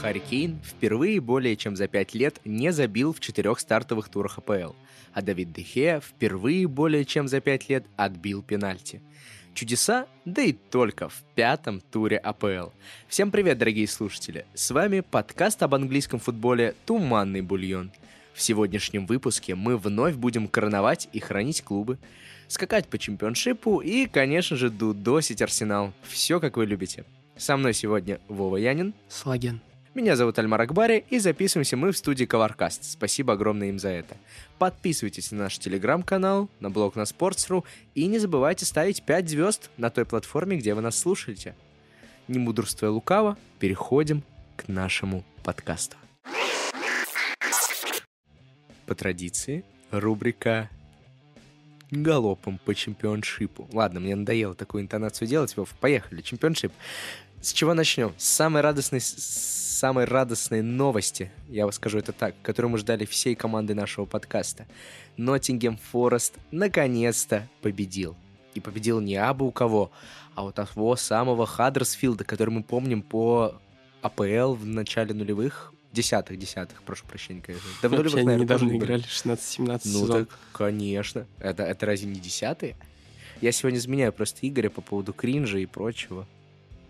Харри Кейн впервые более чем за пять лет не забил в четырех стартовых турах АПЛ, а Давид Дехе впервые более чем за пять лет отбил пенальти. Чудеса, да и только в пятом туре АПЛ. Всем привет, дорогие слушатели! С вами подкаст об английском футболе «Туманный бульон». В сегодняшнем выпуске мы вновь будем короновать и хранить клубы, скакать по чемпионшипу и, конечно же, дудосить Арсенал. Все, как вы любите. Со мной сегодня Вова Янин. Слаген. Меня зовут Альмар Акбари, и записываемся мы в студии Коваркаст. Спасибо огромное им за это. Подписывайтесь на наш телеграм-канал, на блог на Sports.ru и не забывайте ставить 5 звезд на той платформе, где вы нас слушаете. Не мудрствуя лукаво, переходим к нашему подкасту. По традиции, рубрика галопом по чемпионшипу. Ладно, мне надоело такую интонацию делать, Вов. Поехали, чемпионшип. С чего начнем? С самой радостной, с самой радостной новости, я вам скажу это так, которую мы ждали всей команды нашего подкаста. Ноттингем Форест наконец-то победил. И победил не абы у кого, а вот того самого Хаддерсфилда, который мы помним по АПЛ в начале нулевых, десятых, десятых, прошу прощения, конечно. Да в нулевых, Вообще, наверное, недавно играли 16-17 Ну сезон. так, конечно. Это, это разве не десятые? Я сегодня изменяю просто Игоря по поводу кринжа и прочего.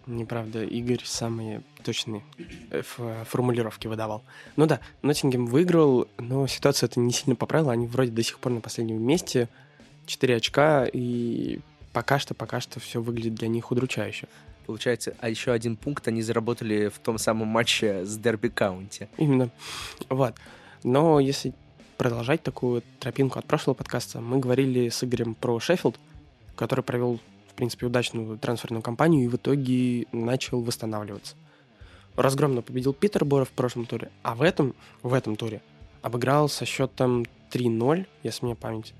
Неправда, Игорь самые точные э, формулировки выдавал. Ну да, Ноттингем выиграл, но ситуация это не сильно поправила. Они вроде до сих пор на последнем месте. 4 очка, и пока что, пока что все выглядит для них удручающе. Получается, а еще один пункт они заработали в том самом матче с Дерби Каунти. Именно. Вот. Но если продолжать такую тропинку от прошлого подкаста, мы говорили с Игорем про Шеффилд, который провел принципе, удачную трансферную кампанию и в итоге начал восстанавливаться. Разгромно победил Питербора в прошлом туре, а в этом, в этом туре обыграл со счетом 3-0, если мне память.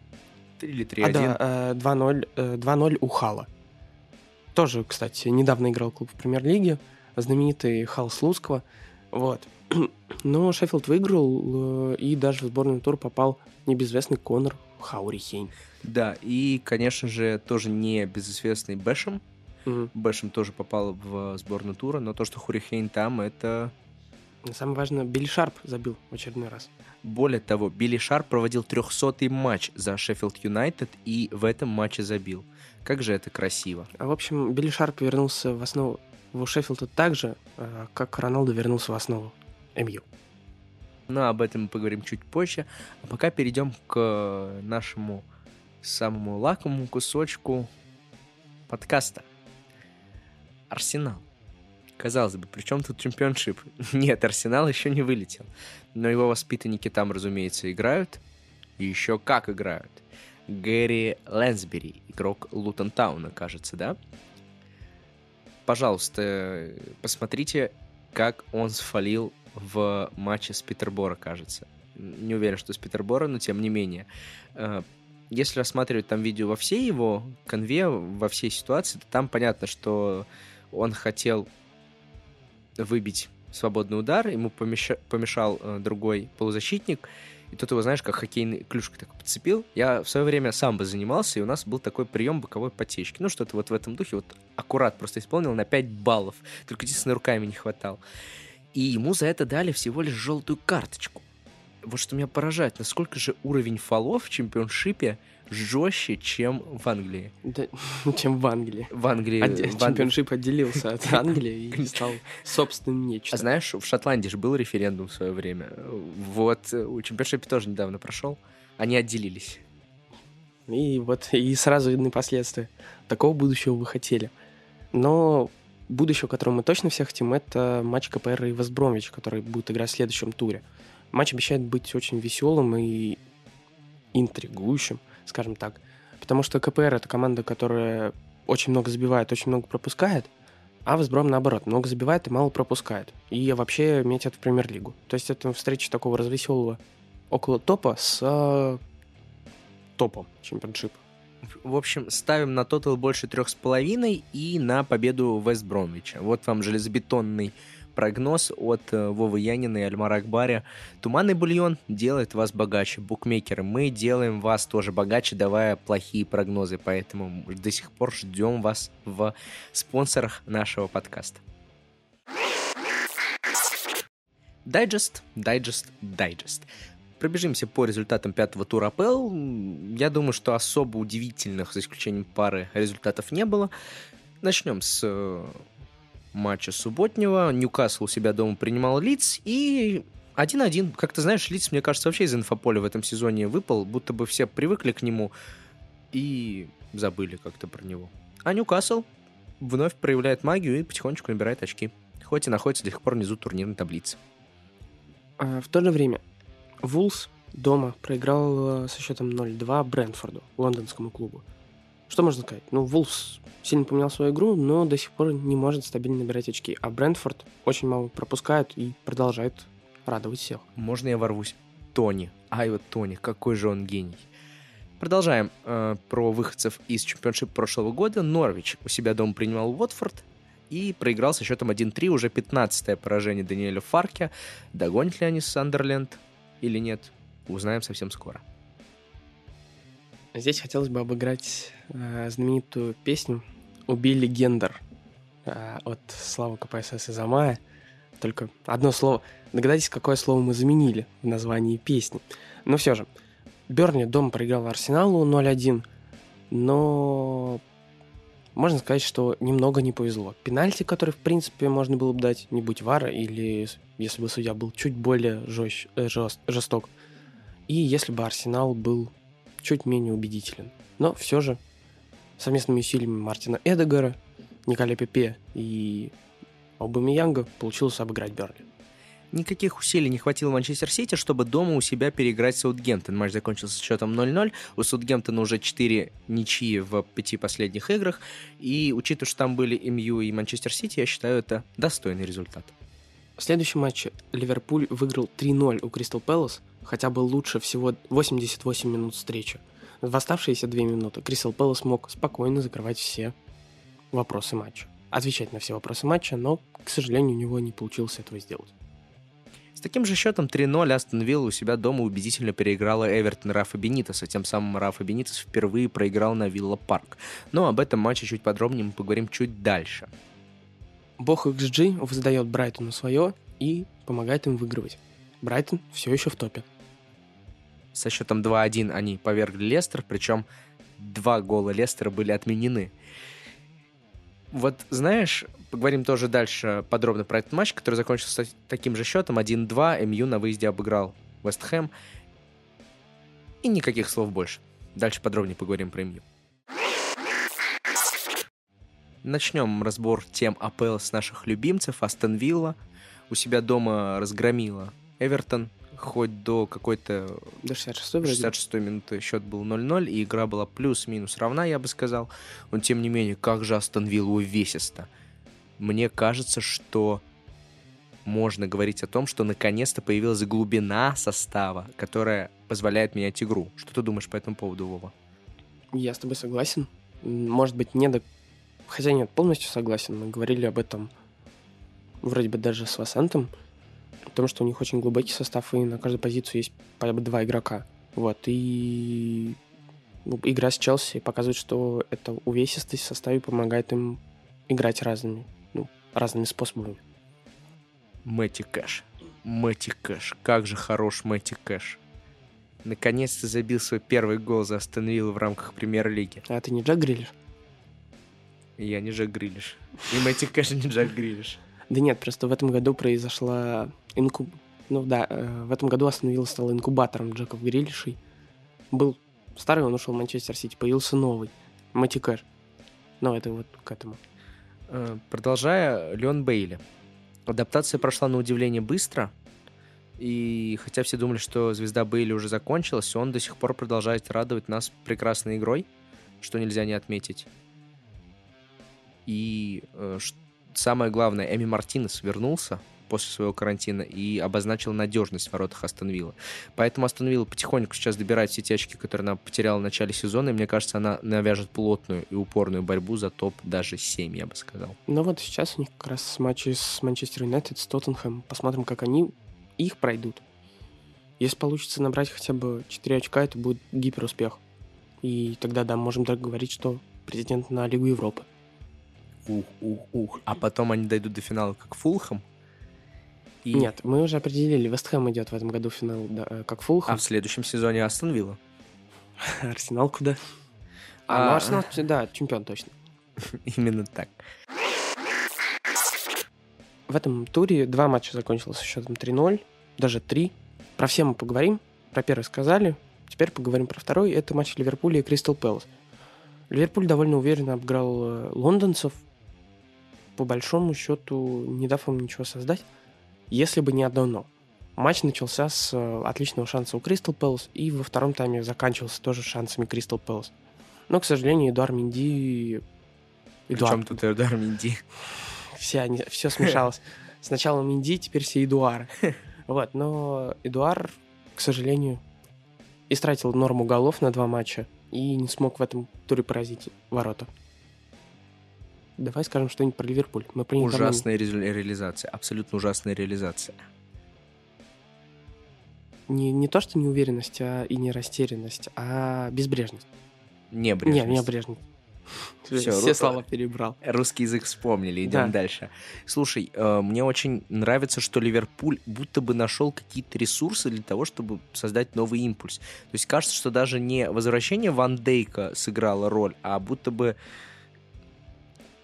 3 или 3-1? А, да, 2-0, э, 2-0 э, у Хала. Тоже, кстати, недавно играл клуб в премьер-лиге, знаменитый Хал Слуцкого. Вот. Но Шеффилд выиграл, э, и даже в сборную тур попал небезвестный Конор Хаурихейн. Да, и, конечно же, тоже не безызвестный Бэшем. Угу. Бэшем тоже попал в сборную тура, но то, что Хурихейн там, это... Самое важное, Билли Шарп забил в очередной раз. Более того, Билли Шарп проводил 300-й матч за Шеффилд Юнайтед и в этом матче забил. Как же это красиво. А, в общем, Билли Шарп вернулся в основу в Шеффилда так же, а, как Роналду вернулся в основу МЮ. Но об этом мы поговорим чуть позже. А пока перейдем к нашему самому лакомому кусочку подкаста. Арсенал. Казалось бы, при чем тут чемпионшип? Нет, Арсенал еще не вылетел. Но его воспитанники там, разумеется, играют. И еще как играют. Гэри Лэнсбери, игрок Лутон Тауна, кажется, да? Пожалуйста, посмотрите, как он сфалил в матче с Питербора, кажется. Не уверен, что с Питербора, но тем не менее. Э, если рассматривать там видео во всей его конве, во всей ситуации, то там понятно, что он хотел выбить свободный удар, ему помешал, помешал э, другой полузащитник, и тут его, знаешь, как хоккейный клюшкой так подцепил. Я в свое время сам бы занимался, и у нас был такой прием боковой потечки. Ну, что-то вот в этом духе, вот аккурат просто исполнил на 5 баллов. Только единственное, руками не хватало. И ему за это дали всего лишь желтую карточку вот что меня поражает, насколько же уровень фолов в чемпионшипе жестче, чем в Англии. Да, чем в Англии. В Англии. От, в чемпионшип отделился от Англии и стал собственным нечто. А знаешь, в Шотландии же был референдум в свое время. Вот, у чемпионшипа тоже недавно прошел. Они отделились. И вот, и сразу видны последствия. Такого будущего вы хотели. Но будущего, которого мы точно все хотим, это матч КПР и Вестбромвич, который будет играть в следующем туре. Матч обещает быть очень веселым и интригующим, скажем так. Потому что КПР — это команда, которая очень много забивает, очень много пропускает, а Весбром, наоборот, много забивает и мало пропускает. И вообще метят в премьер-лигу. То есть это встреча такого развеселого около топа с э, топом чемпионшипа. В общем, ставим на тотал больше трех с половиной и на победу Вест Бромвича. Вот вам железобетонный прогноз от э, Вовы Янина и Альмара Акбаря. Туманный бульон делает вас богаче. Букмекеры, мы делаем вас тоже богаче, давая плохие прогнозы. Поэтому до сих пор ждем вас в спонсорах нашего подкаста. Дайджест, дайджест, дайджест. Пробежимся по результатам пятого тура АПЛ. Я думаю, что особо удивительных, за исключением пары, результатов не было. Начнем с э, матча субботнего. Ньюкасл у себя дома принимал Лидс и 1-1. Как ты знаешь, Лидс, мне кажется, вообще из инфополя в этом сезоне выпал, будто бы все привыкли к нему и забыли как-то про него. А Ньюкасл вновь проявляет магию и потихонечку набирает очки, хоть и находится до сих пор внизу турнирной таблицы. А в то же время Вулс дома проиграл э, со счетом 0-2 Брентфорду, лондонскому клубу. Что можно сказать? Ну, Вулс сильно поменял свою игру, но до сих пор не может стабильно набирать очки. А Брентфорд очень мало пропускает и продолжает радовать всех. Можно я ворвусь? Тони. Ай, вот Тони, какой же он гений. Продолжаем э, про выходцев из чемпионшип прошлого года. Норвич у себя дома принимал Уотфорд и проиграл со счетом 1-3, уже 15-е поражение Даниэля Фарке. Догонит ли они Сандерленд или нет, узнаем совсем скоро. Здесь хотелось бы обыграть э, знаменитую песню «Убили Гендер» э, от Славы КПСС из Амая. Только одно слово. Догадайтесь, какое слово мы заменили в названии песни. Но все же, Берни дома проиграл Арсеналу 0-1, но можно сказать, что немного не повезло. Пенальти, который, в принципе, можно было бы дать, не будь вара, или если бы судья был чуть более жест, э, жест, жесток. И если бы Арсенал был чуть менее убедителен. Но все же совместными усилиями Мартина Эдегара, Николя Пепе и Аубамеянга получилось обыграть Берли. Никаких усилий не хватило Манчестер Сити, чтобы дома у себя переиграть Саутгемптон. Матч закончился счетом 0-0. У Саутгемптона уже 4 ничьи в пяти последних играх. И учитывая, что там были МЮ и Манчестер Сити, я считаю, это достойный результат. В следующем матче Ливерпуль выиграл 3-0 у Кристал Пэлас, хотя был лучше всего 88 минут встречи. В оставшиеся 2 минуты Кристал Пэлас мог спокойно закрывать все вопросы матча. Отвечать на все вопросы матча, но, к сожалению, у него не получилось этого сделать. С таким же счетом 3-0 Астон Вилла у себя дома убедительно переиграла Эвертон Рафа Бенитеса. Тем самым Рафа Бенитес впервые проиграл на Вилла Парк. Но об этом матче чуть подробнее мы поговорим чуть дальше. Бог XG воздает Брайтону свое и помогает им выигрывать. Брайтон все еще в топе. Со счетом 2-1 они повергли Лестер, причем два гола Лестера были отменены. Вот знаешь, поговорим тоже дальше подробно про этот матч, который закончился таким же счетом. 1-2, МЮ на выезде обыграл Вест Хэм. И никаких слов больше. Дальше подробнее поговорим про МЮ. Начнем разбор тем АПЛ с наших любимцев. Астон Вилла у себя дома разгромила Эвертон хоть до какой-то... До 66-й 66 минуты счет был 0-0, и игра была плюс-минус равна, я бы сказал. Но, тем не менее, как же Астон Вилла увесисто. Мне кажется, что можно говорить о том, что наконец-то появилась глубина состава, которая позволяет менять игру. Что ты думаешь по этому поводу, Вова? Я с тобой согласен. Может быть, не до... Хотя нет, полностью согласен. Мы говорили об этом вроде бы даже с Васантом потому что у них очень глубокий состав, и на каждую позицию есть по два игрока. Вот, и ну, игра с Челси показывает, что эта увесистость в составе помогает им играть разными, ну, разными способами. Мэтти Кэш. Мэтти Кэш. Как же хорош Мэтти Кэш. Наконец-то забил свой первый гол за Астон в рамках премьер-лиги. А ты не Джек Грилиш? Я не Джек Грилиш. И Мэтти Кэш не Джек Грилиш. Да нет, просто в этом году произошла инкуб... Ну да, э, в этом году остановил стал инкубатором Джеков Грилишей. Был старый, он ушел в Манчестер Сити, появился новый, Мэтти Кэш. Но это вот к этому. Э, продолжая, Леон Бейли. Адаптация прошла на удивление быстро, и хотя все думали, что звезда Бейли уже закончилась, он до сих пор продолжает радовать нас прекрасной игрой, что нельзя не отметить. И э, самое главное, Эми Мартинес вернулся после своего карантина и обозначил надежность в воротах Астон Вилла. Поэтому Астон Вилла потихоньку сейчас добирает все те очки, которые она потеряла в начале сезона, и мне кажется, она навяжет плотную и упорную борьбу за топ даже 7, я бы сказал. Ну вот сейчас у них как раз матчи с Манчестер Юнайтед, с Тоттенхэм. Посмотрим, как они их пройдут. Если получится набрать хотя бы 4 очка, это будет гиперуспех. И тогда, да, можем так говорить, что президент на Лигу Европы. Ух, ух, ух. А потом они дойдут до финала как Фулхэм, И... Нет, мы уже определили, Вест Хэм идет в этом году в финал, да, э, как Фулхэм. А в следующем сезоне Астон Вилла. Арсенал куда? А, ну А. Арсенал, да, чемпион точно. Именно так. В этом туре два матча закончилось со счетом 3-0, даже 3. Про все мы поговорим. Про первый сказали. Теперь поговорим про второй. Это матч Ливерпуля и Кристал Пэлас. Ливерпуль довольно уверенно обыграл э, лондонцев. По большому счету, не дав им ничего создать. Если бы не одно «но». Матч начался с э, отличного шанса у Кристал Пэлас, и во втором тайме заканчивался тоже шансами Кристал Пэлас. Но, к сожалению, Эдуард Минди... Причем тут Эдар Минди. Все, они, все смешалось. Сначала Минди, теперь все Эдуары. Вот, но Эдуар, к сожалению, истратил норму голов на два матча и не смог в этом туре поразить ворота. Давай скажем что-нибудь про Ливерпуль. Мы не- Ужасная резу- реализация. Абсолютно ужасная реализация. Не, не то, что неуверенность а, и не растерянность, а безбрежность. Не Не, не брежность. Всё, Все ру- слова перебрал. Русский язык вспомнили, идем Да. дальше. Слушай, э, мне очень нравится, что Ливерпуль будто бы нашел какие-то ресурсы для того, чтобы создать новый импульс. То есть кажется, что даже не возвращение Ван Дейка сыграло роль, а будто бы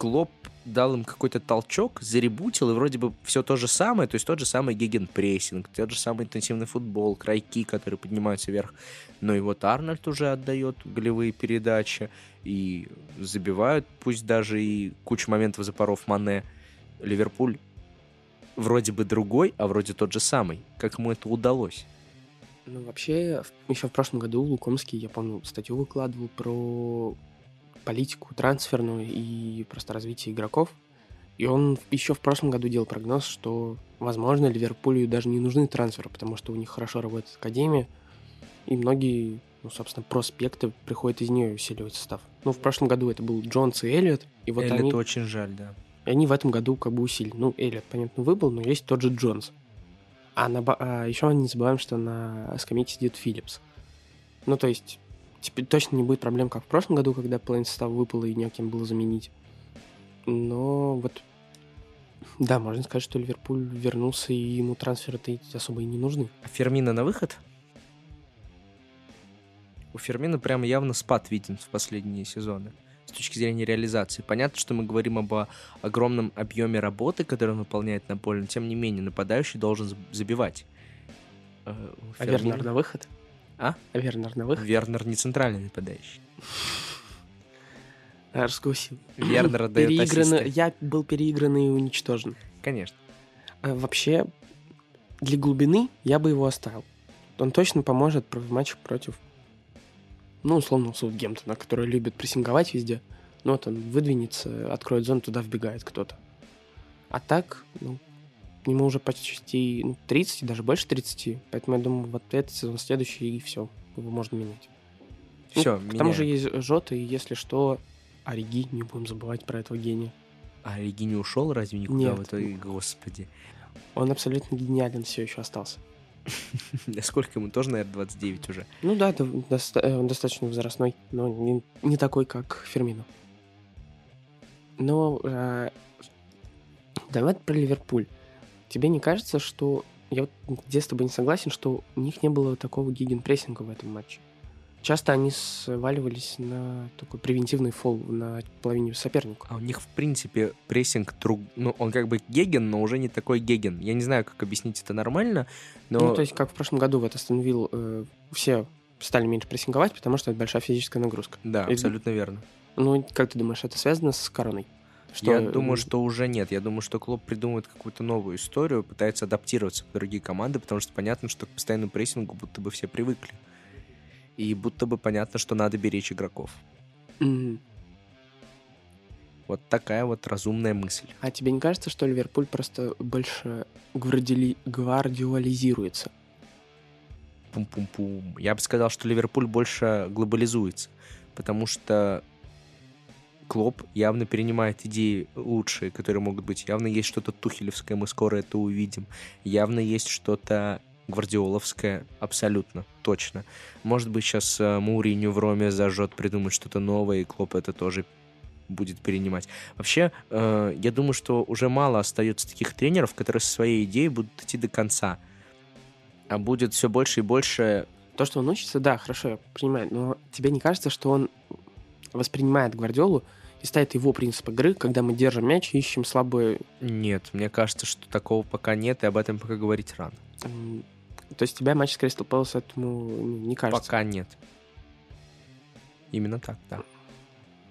Клоп дал им какой-то толчок, заребутил, и вроде бы все то же самое, то есть тот же самый гегенпрессинг, тот же самый интенсивный футбол, крайки, которые поднимаются вверх. Но и вот Арнольд уже отдает голевые передачи, и забивают, пусть даже и кучу моментов запоров Мане. Ливерпуль вроде бы другой, а вроде тот же самый. Как ему это удалось? Ну, вообще, еще в прошлом году Лукомский, я помню, статью выкладывал про политику трансферную и просто развитие игроков. И он еще в прошлом году делал прогноз, что, возможно, Ливерпулю даже не нужны трансферы, потому что у них хорошо работает академия, и многие, ну, собственно, проспекты приходят из нее усиливать состав. Ну, в прошлом году это был Джонс и Эллиот, и вот Эллиоту они, очень жаль, да. и они в этом году как бы усилили. Ну, Эллиот, понятно, выбыл, но есть тот же Джонс. А, на, а еще не забываем, что на скамейке сидит Филлипс. Ну, то есть, теперь точно не будет проблем, как в прошлом году, когда половина состава выпала и некем было заменить. Но вот, да, можно сказать, что Ливерпуль вернулся, и ему трансферы-то особо и не нужны. А Фермина на выход? У Фермина прямо явно спад виден в последние сезоны с точки зрения реализации. Понятно, что мы говорим об огромном объеме работы, который он выполняет на поле, но тем не менее нападающий должен заб- забивать. Э, у А Вернер на выход? А? Вернер на выход? Вернер не центральный нападающий. А, раскусил. Вернер отдает Переиграно, я был переигран и уничтожен. Конечно. А вообще, для глубины я бы его оставил. Он точно поможет в матче против, ну, условно, Саутгемптона, который любит прессинговать везде. Ну, вот он выдвинется, откроет зону, туда вбегает кто-то. А так, ну, ему уже почти ну, 30, даже больше 30. Поэтому я думаю, вот этот сезон, следующий, и все. Его можно менять. Ну, Все, К тому же есть Жота, и если что, Ориги, не будем забывать про этого гения. А Риги не ушел разве никуда Нет. в итоге? Господи. Он абсолютно гениален все еще остался. Сколько ему? Тоже, наверное, 29 уже. Ну да, э, он достаточно возрастной, но не, не такой, как Фермино. Но э, давай про Ливерпуль. Тебе не кажется, что... Я вот где с тобой не согласен, что у них не было такого гигенпрессинга в этом матче. Часто они сваливались на такой превентивный фол на половине соперника. А у них, в принципе, прессинг друг... Ну, он как бы геген, но уже не такой геген. Я не знаю, как объяснить это нормально, но... Ну, то есть, как в прошлом году в Астон Вилл э, все стали меньше прессинговать, потому что это большая физическая нагрузка. Да, И- абсолютно верно. Ну, как ты думаешь, это связано с короной? Я э, думаю, что уже нет. Я думаю, что клуб придумывает какую-то новую историю, пытается адаптироваться под другие команды, потому что понятно, что к постоянному прессингу будто бы все привыкли. И будто бы понятно, что надо беречь игроков. Мгм. Вот такая вот разумная мысль. А тебе не кажется, что Ливерпуль просто больше гвардиоли- гвардиолизируется? Пум-пум-пум. Я бы сказал, что Ливерпуль больше глобализуется, потому что Клоп явно перенимает идеи лучшие, которые могут быть. Явно есть что-то тухелевское, мы скоро это увидим. Явно есть что-то гвардиоловское, абсолютно, точно. Может быть, сейчас э, Мауриню в Роме зажжет, придумает что-то новое, и Клоп это тоже будет перенимать. Вообще, э, я думаю, что уже мало остается таких тренеров, которые со своей идеей будут идти до конца. А будет все больше и больше... То, что он учится, да, хорошо, я понимаю, но тебе не кажется, что он воспринимает Гвардиолу и ставит его принцип игры, когда мы держим мяч и ищем слабые... Нет, мне кажется, что такого пока нет, и об этом пока говорить рано. То есть тебя матч с Кристал Пэлас этому не кажется? Пока нет. Именно так, да.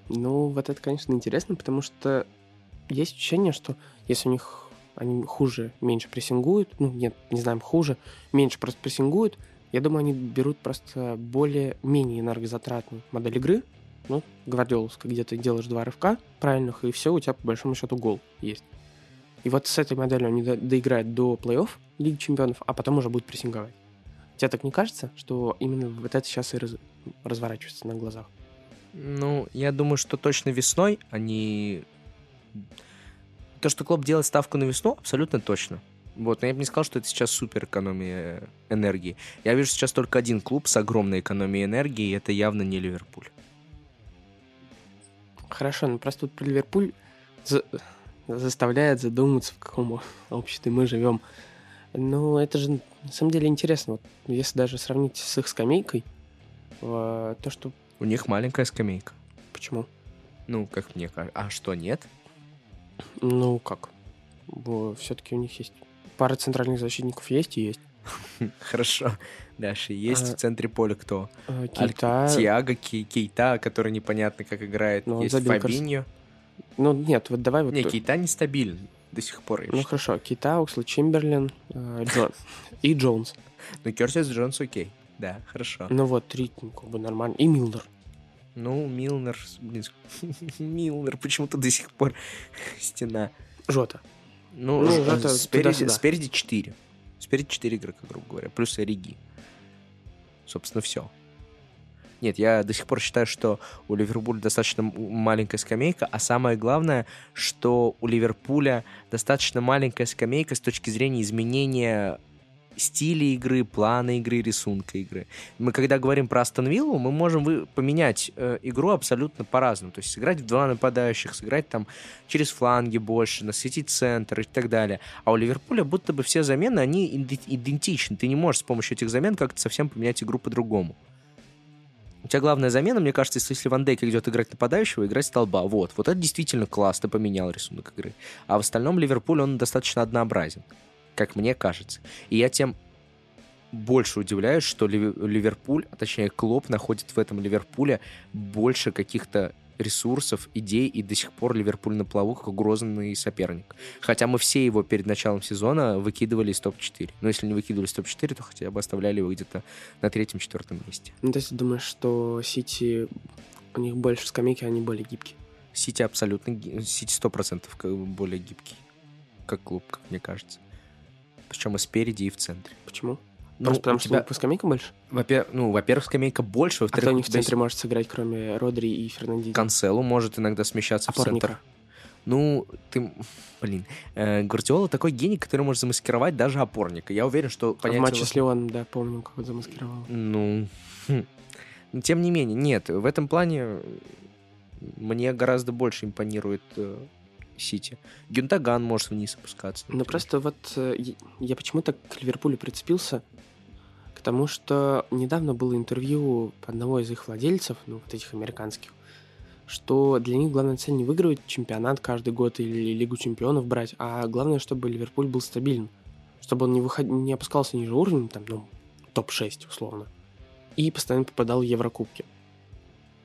Ну, вот это, конечно, интересно, потому что есть ощущение, что если у них они хуже, меньше прессингуют, ну, нет, не знаем, хуже, меньше просто прессингуют, я думаю, они берут просто более, менее энергозатратную модель игры, ну, гвардиоловская, где ты делаешь два рывка правильных, и все, у тебя по большому счету гол есть. И вот с этой моделью они до, доиграют до плей-офф Лиги Чемпионов, а потом уже будут прессинговать. Тебе так не кажется, что именно вот это сейчас и раз, разворачивается на глазах? Ну, я думаю, что точно весной они... То, что Клоп делает ставку на весну, абсолютно точно. Вот, но я бы не сказал, что это сейчас супер экономия энергии. Я вижу сейчас только один клуб с огромной экономией энергии, и это явно не Ливерпуль. Хорошо, но просто тут Ливерпуль за... заставляет задуматься, в каком обществе мы живем. Но это же на самом деле интересно. Вот, если даже сравнить с их скамейкой, то, что у них маленькая скамейка. Почему? Ну, как мне кажется. А что, нет? Ну, как? Все-таки у них есть пара центральных защитников есть и есть. Хорошо. Дальше есть а, в центре поля кто? А, Кейта. Тиаго, Кейта, который непонятно как играет. Ну, есть Фабиньо. Ну, нет, вот давай вот... Не, Кейта нестабилен до сих пор. Ну, хорошо. Кейта, Оксли Чемберлин э, Джон... и Джонс. Ну, Кертис Джонс окей. Да, хорошо. Ну вот, три, ну, как бы нормально. И Милнер. Ну, Милнер, блин, Милнер почему-то до сих пор стена. Жота. Ну, ну Жота спереди, спереди 4. Спереди 4 игрока, грубо говоря, плюс Ориги. Собственно, все. Нет, я до сих пор считаю, что у Ливерпуля достаточно маленькая скамейка, а самое главное, что у Ливерпуля достаточно маленькая скамейка с точки зрения изменения стиля игры, плана игры, рисунка игры. Мы когда говорим про Астон Виллу, мы можем вы, поменять э, игру абсолютно по-разному. То есть сыграть в два нападающих, сыграть там через фланги больше, насветить центр и так далее. А у Ливерпуля будто бы все замены, они идентичны. Ты не можешь с помощью этих замен как-то совсем поменять игру по-другому. У тебя главная замена, мне кажется, если Ван Дейк идет играть нападающего, играть столба. Вот. Вот это действительно классно поменял рисунок игры. А в остальном Ливерпуль, он достаточно однообразен как мне кажется. И я тем больше удивляюсь, что Ливерпуль, а точнее Клоп, находит в этом Ливерпуле больше каких-то ресурсов, идей, и до сих пор Ливерпуль на плаву как угрозный соперник. Хотя мы все его перед началом сезона выкидывали из топ-4. Но если не выкидывали из топ-4, то хотя бы оставляли его где-то на третьем-четвертом месте. Ну, то есть ты думаешь, что Сити, у них больше скамейки, они более гибкие? Сити абсолютно, Сити сто процентов более гибкий, как клуб, как мне кажется. Причем и спереди, и в центре. Почему? Ну, Просто потому тебя... что по скамейка больше? Во-первых, ну, во-первых, скамейка больше, во-вторых... А кто них в центре может сыграть, кроме Родри и Фернандини? Канцелу может иногда смещаться Опорника. в центр. Ну, ты... Блин. Э, Гвардиола такой гений, который может замаскировать даже опорника. Я уверен, что... А в матче с Леоном, да, помню, как он замаскировал. Ну... Хм. Тем не менее, нет. В этом плане мне гораздо больше импонирует э, Сити. Гюнтаган может вниз опускаться. Ну просто вот э, я почему-то к Ливерпулю прицепился, потому что недавно было интервью одного из их владельцев, ну вот этих американских, что для них главная цель не выигрывать чемпионат каждый год или Лигу чемпионов брать, а главное, чтобы Ливерпуль был стабилен, чтобы он не, выход... не опускался ниже уровня, там, ну, топ-6 условно, и постоянно попадал в Еврокубки.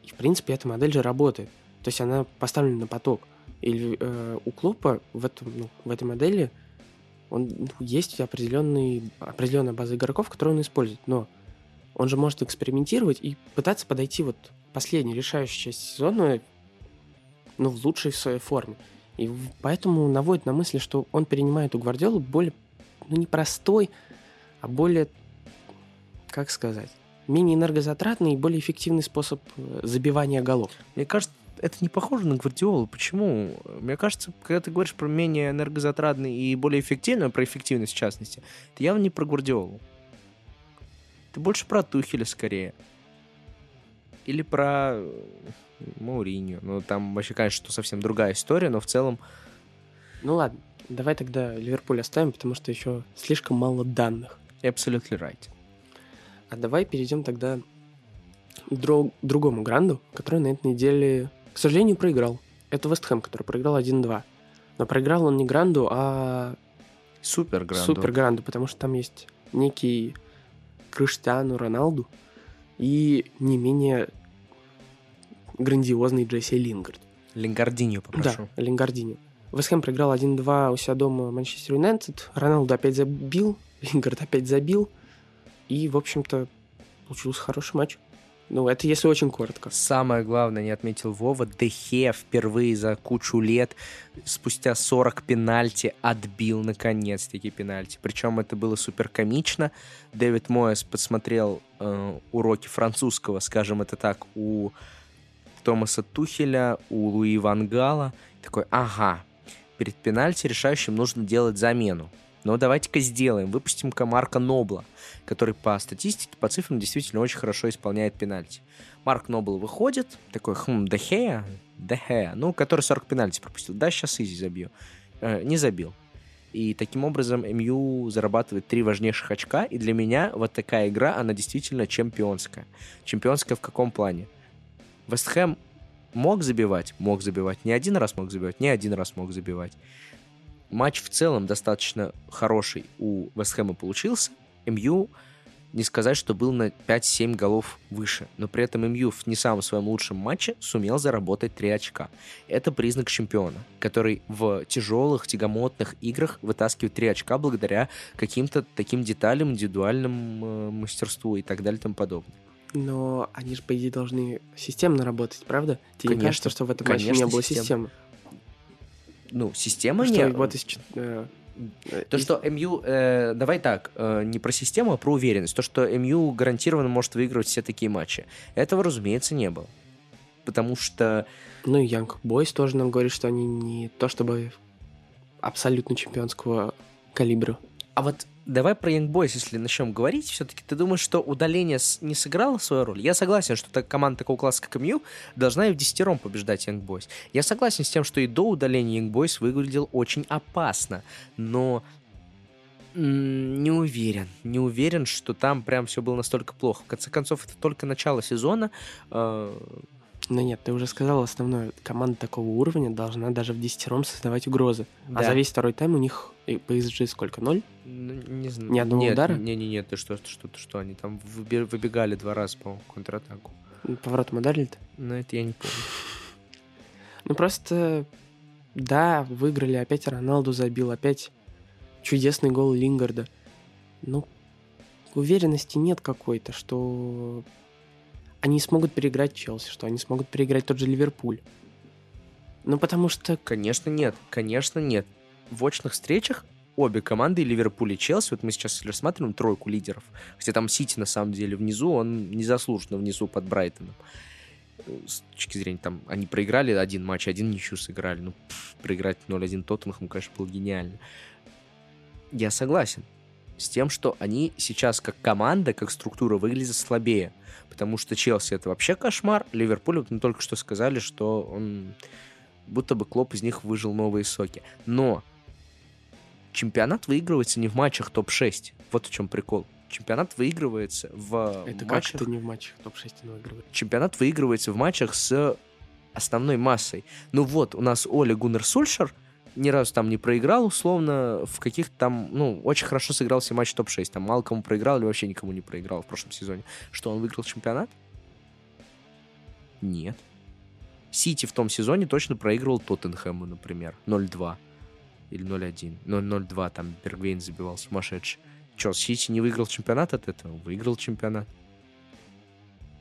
И, в принципе, эта модель же работает. То есть она поставлена на поток – или э, у Клопа в, этом, ну, в этой модели он, ну, есть определенный, определенная база игроков, которую он использует, но он же может экспериментировать и пытаться подойти вот последней решающей части сезона ну, в лучшей своей форме. И поэтому наводит на мысль, что он перенимает у Гвардиолы более, ну, не простой, а более, как сказать, менее энергозатратный и более эффективный способ э, забивания голов. Мне кажется, это не похоже на Гвардиолу. Почему? Мне кажется, когда ты говоришь про менее энергозатратный и более эффективный, про эффективность в частности, это явно не про Гвардиолу. Это больше про Тухеля скорее. Или про... Мауриньо. Ну, там вообще, конечно, что совсем другая история, но в целом... Ну ладно, давай тогда Ливерпуль оставим, потому что еще слишком мало данных. Absolutely right. А давай перейдем тогда к друг, другому гранду, который на этой неделе, к сожалению, проиграл. Это Вест Хэм, который проиграл 1-2. Но проиграл он не гранду, а Супер гранду. супер гранду, потому что там есть некий Криштиану Роналду и не менее грандиозный Джесси Лингард. Лингардиньо попрошу. Да, Лингардини. Вестхэм проиграл 1-2 у себя дома Манчестер Юнайтед. Роналду опять забил, Лингард опять забил. И, в общем-то, получился хороший матч. Ну, это если очень коротко. Самое главное, не отметил Вова, Дехе впервые за кучу лет, спустя 40 пенальти, отбил наконец-таки пенальти. Причем это было супер комично. Дэвид Моэс подсмотрел э, уроки французского, скажем это так, у Томаса Тухеля, у Луи Ван Гала. Такой, ага, перед пенальти решающим нужно делать замену. Но давайте-ка сделаем. Выпустим-ка Марка Нобла, который по статистике, по цифрам действительно очень хорошо исполняет пенальти. Марк Нобл выходит, такой, хм, Дехея, Дехея, ну, который 40 пенальти пропустил. Да, сейчас Изи забью. Э, не забил. И таким образом МЮ зарабатывает три важнейших очка. И для меня вот такая игра, она действительно чемпионская. Чемпионская в каком плане? Вестхэм мог забивать? Мог забивать. Не один раз мог забивать, не один раз мог забивать. Матч в целом достаточно хороший у Вестхэма получился. МЮ не сказать, что был на 5-7 голов выше, но при этом МЮ в не самом своем лучшем матче сумел заработать 3 очка. Это признак чемпиона, который в тяжелых, тягомотных играх вытаскивает 3 очка благодаря каким-то таким деталям, индивидуальному э, мастерству и так далее и тому подобное. Но они же, по идее, должны системно работать, правда? Тебе не Конечно. кажется, что в этом матче Конечно, не было системно. системы? Ну, система Что не... вот из чет- э, То, что МЮ, э, давай так, э, не про систему, а про уверенность. То, что МЮ гарантированно может выигрывать все такие матчи. Этого, разумеется, не было. Потому что Ну и Янг Бойс тоже нам говорит, что они не то чтобы абсолютно чемпионского калибра. А вот давай про Young Boys, если начнем говорить, все-таки ты думаешь, что удаление не сыграло свою роль? Я согласен, что так, команда такого класса, как МЮ, должна и в десятером побеждать Young Boys. Я согласен с тем, что и до удаления Young Boys выглядел очень опасно, но не уверен. Не уверен, что там прям все было настолько плохо. В конце концов, это только начало сезона. Но нет, ты уже сказал основное. Команда такого уровня должна даже в десятером создавать угрозы. А да. за весь второй тайм у них и PSG сколько? Ноль? Ну, не знаю. Ни одного нет, удара? Не-не-не, ты что, ты что, ты что, они там выбегали два раза, по контратаку. Поворотом ударили-то? Но это я не помню. Ну просто, да, выиграли, опять Роналду забил, опять чудесный гол Лингарда. Ну, уверенности нет какой-то, что они смогут переиграть Челси, что они смогут переиграть тот же Ливерпуль. Ну, потому что, Конечно, нет. Конечно, нет. В очных встречах обе команды, и Ливерпуль и Челси, вот мы сейчас рассматриваем тройку лидеров, хотя там Сити на самом деле внизу, он незаслуженно внизу под Брайтоном. С точки зрения, там, они проиграли один матч, один ничью сыграли. Ну, пф, проиграть 0-1 Тоттенхэм, конечно, было гениально. Я согласен с тем, что они сейчас как команда, как структура выглядят слабее. Потому что Челси это вообще кошмар. Ливерпуль, вот мы только что сказали, что он будто бы Клоп из них выжил новые соки. Но чемпионат выигрывается не в матчах топ-6. Вот в чем прикол. Чемпионат выигрывается в это как матчах... это не в матчах топ-6 не выигрывает? Чемпионат выигрывается в матчах с основной массой. Ну вот, у нас Оля Гуннер Сульшер ни разу там не проиграл, условно, в каких-то там, ну, очень хорошо сыграл все матчи топ-6. Там мало кому проиграл или вообще никому не проиграл в прошлом сезоне. Что, он выиграл чемпионат? Нет. Сити в том сезоне точно проигрывал Тоттенхэму, например, 0-2 или 0-1. 0-0-2 там Бергвейн забивал сумасшедший. Че, Сити не выиграл чемпионат от этого? Выиграл чемпионат.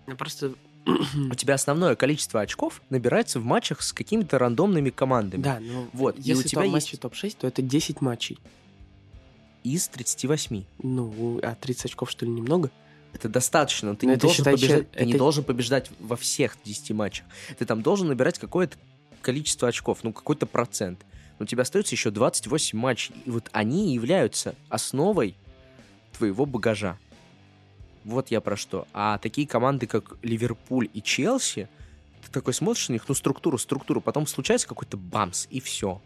Ну, просто... У тебя основное количество очков набирается в матчах с какими-то рандомными командами. Да, ну, Вот, и если у тебя топ- есть- матчи топ-6, то это 10 матчей. Из 38. Ну, а 30 очков, что ли, немного? Это достаточно, но ты, Но не, это должен считай, побеждать, че- ты не это- должен побеждать во всех 10 матчах. Ты там должен набирать какое-то количество очков, ну, какой-то процент. Но у тебя остается еще 28 матчей. И вот они являются основой твоего багажа. Вот я про что. А такие команды, как Ливерпуль и Челси, ты такой смотришь на них, ну, структуру, структуру, потом случается какой-то бамс, и все.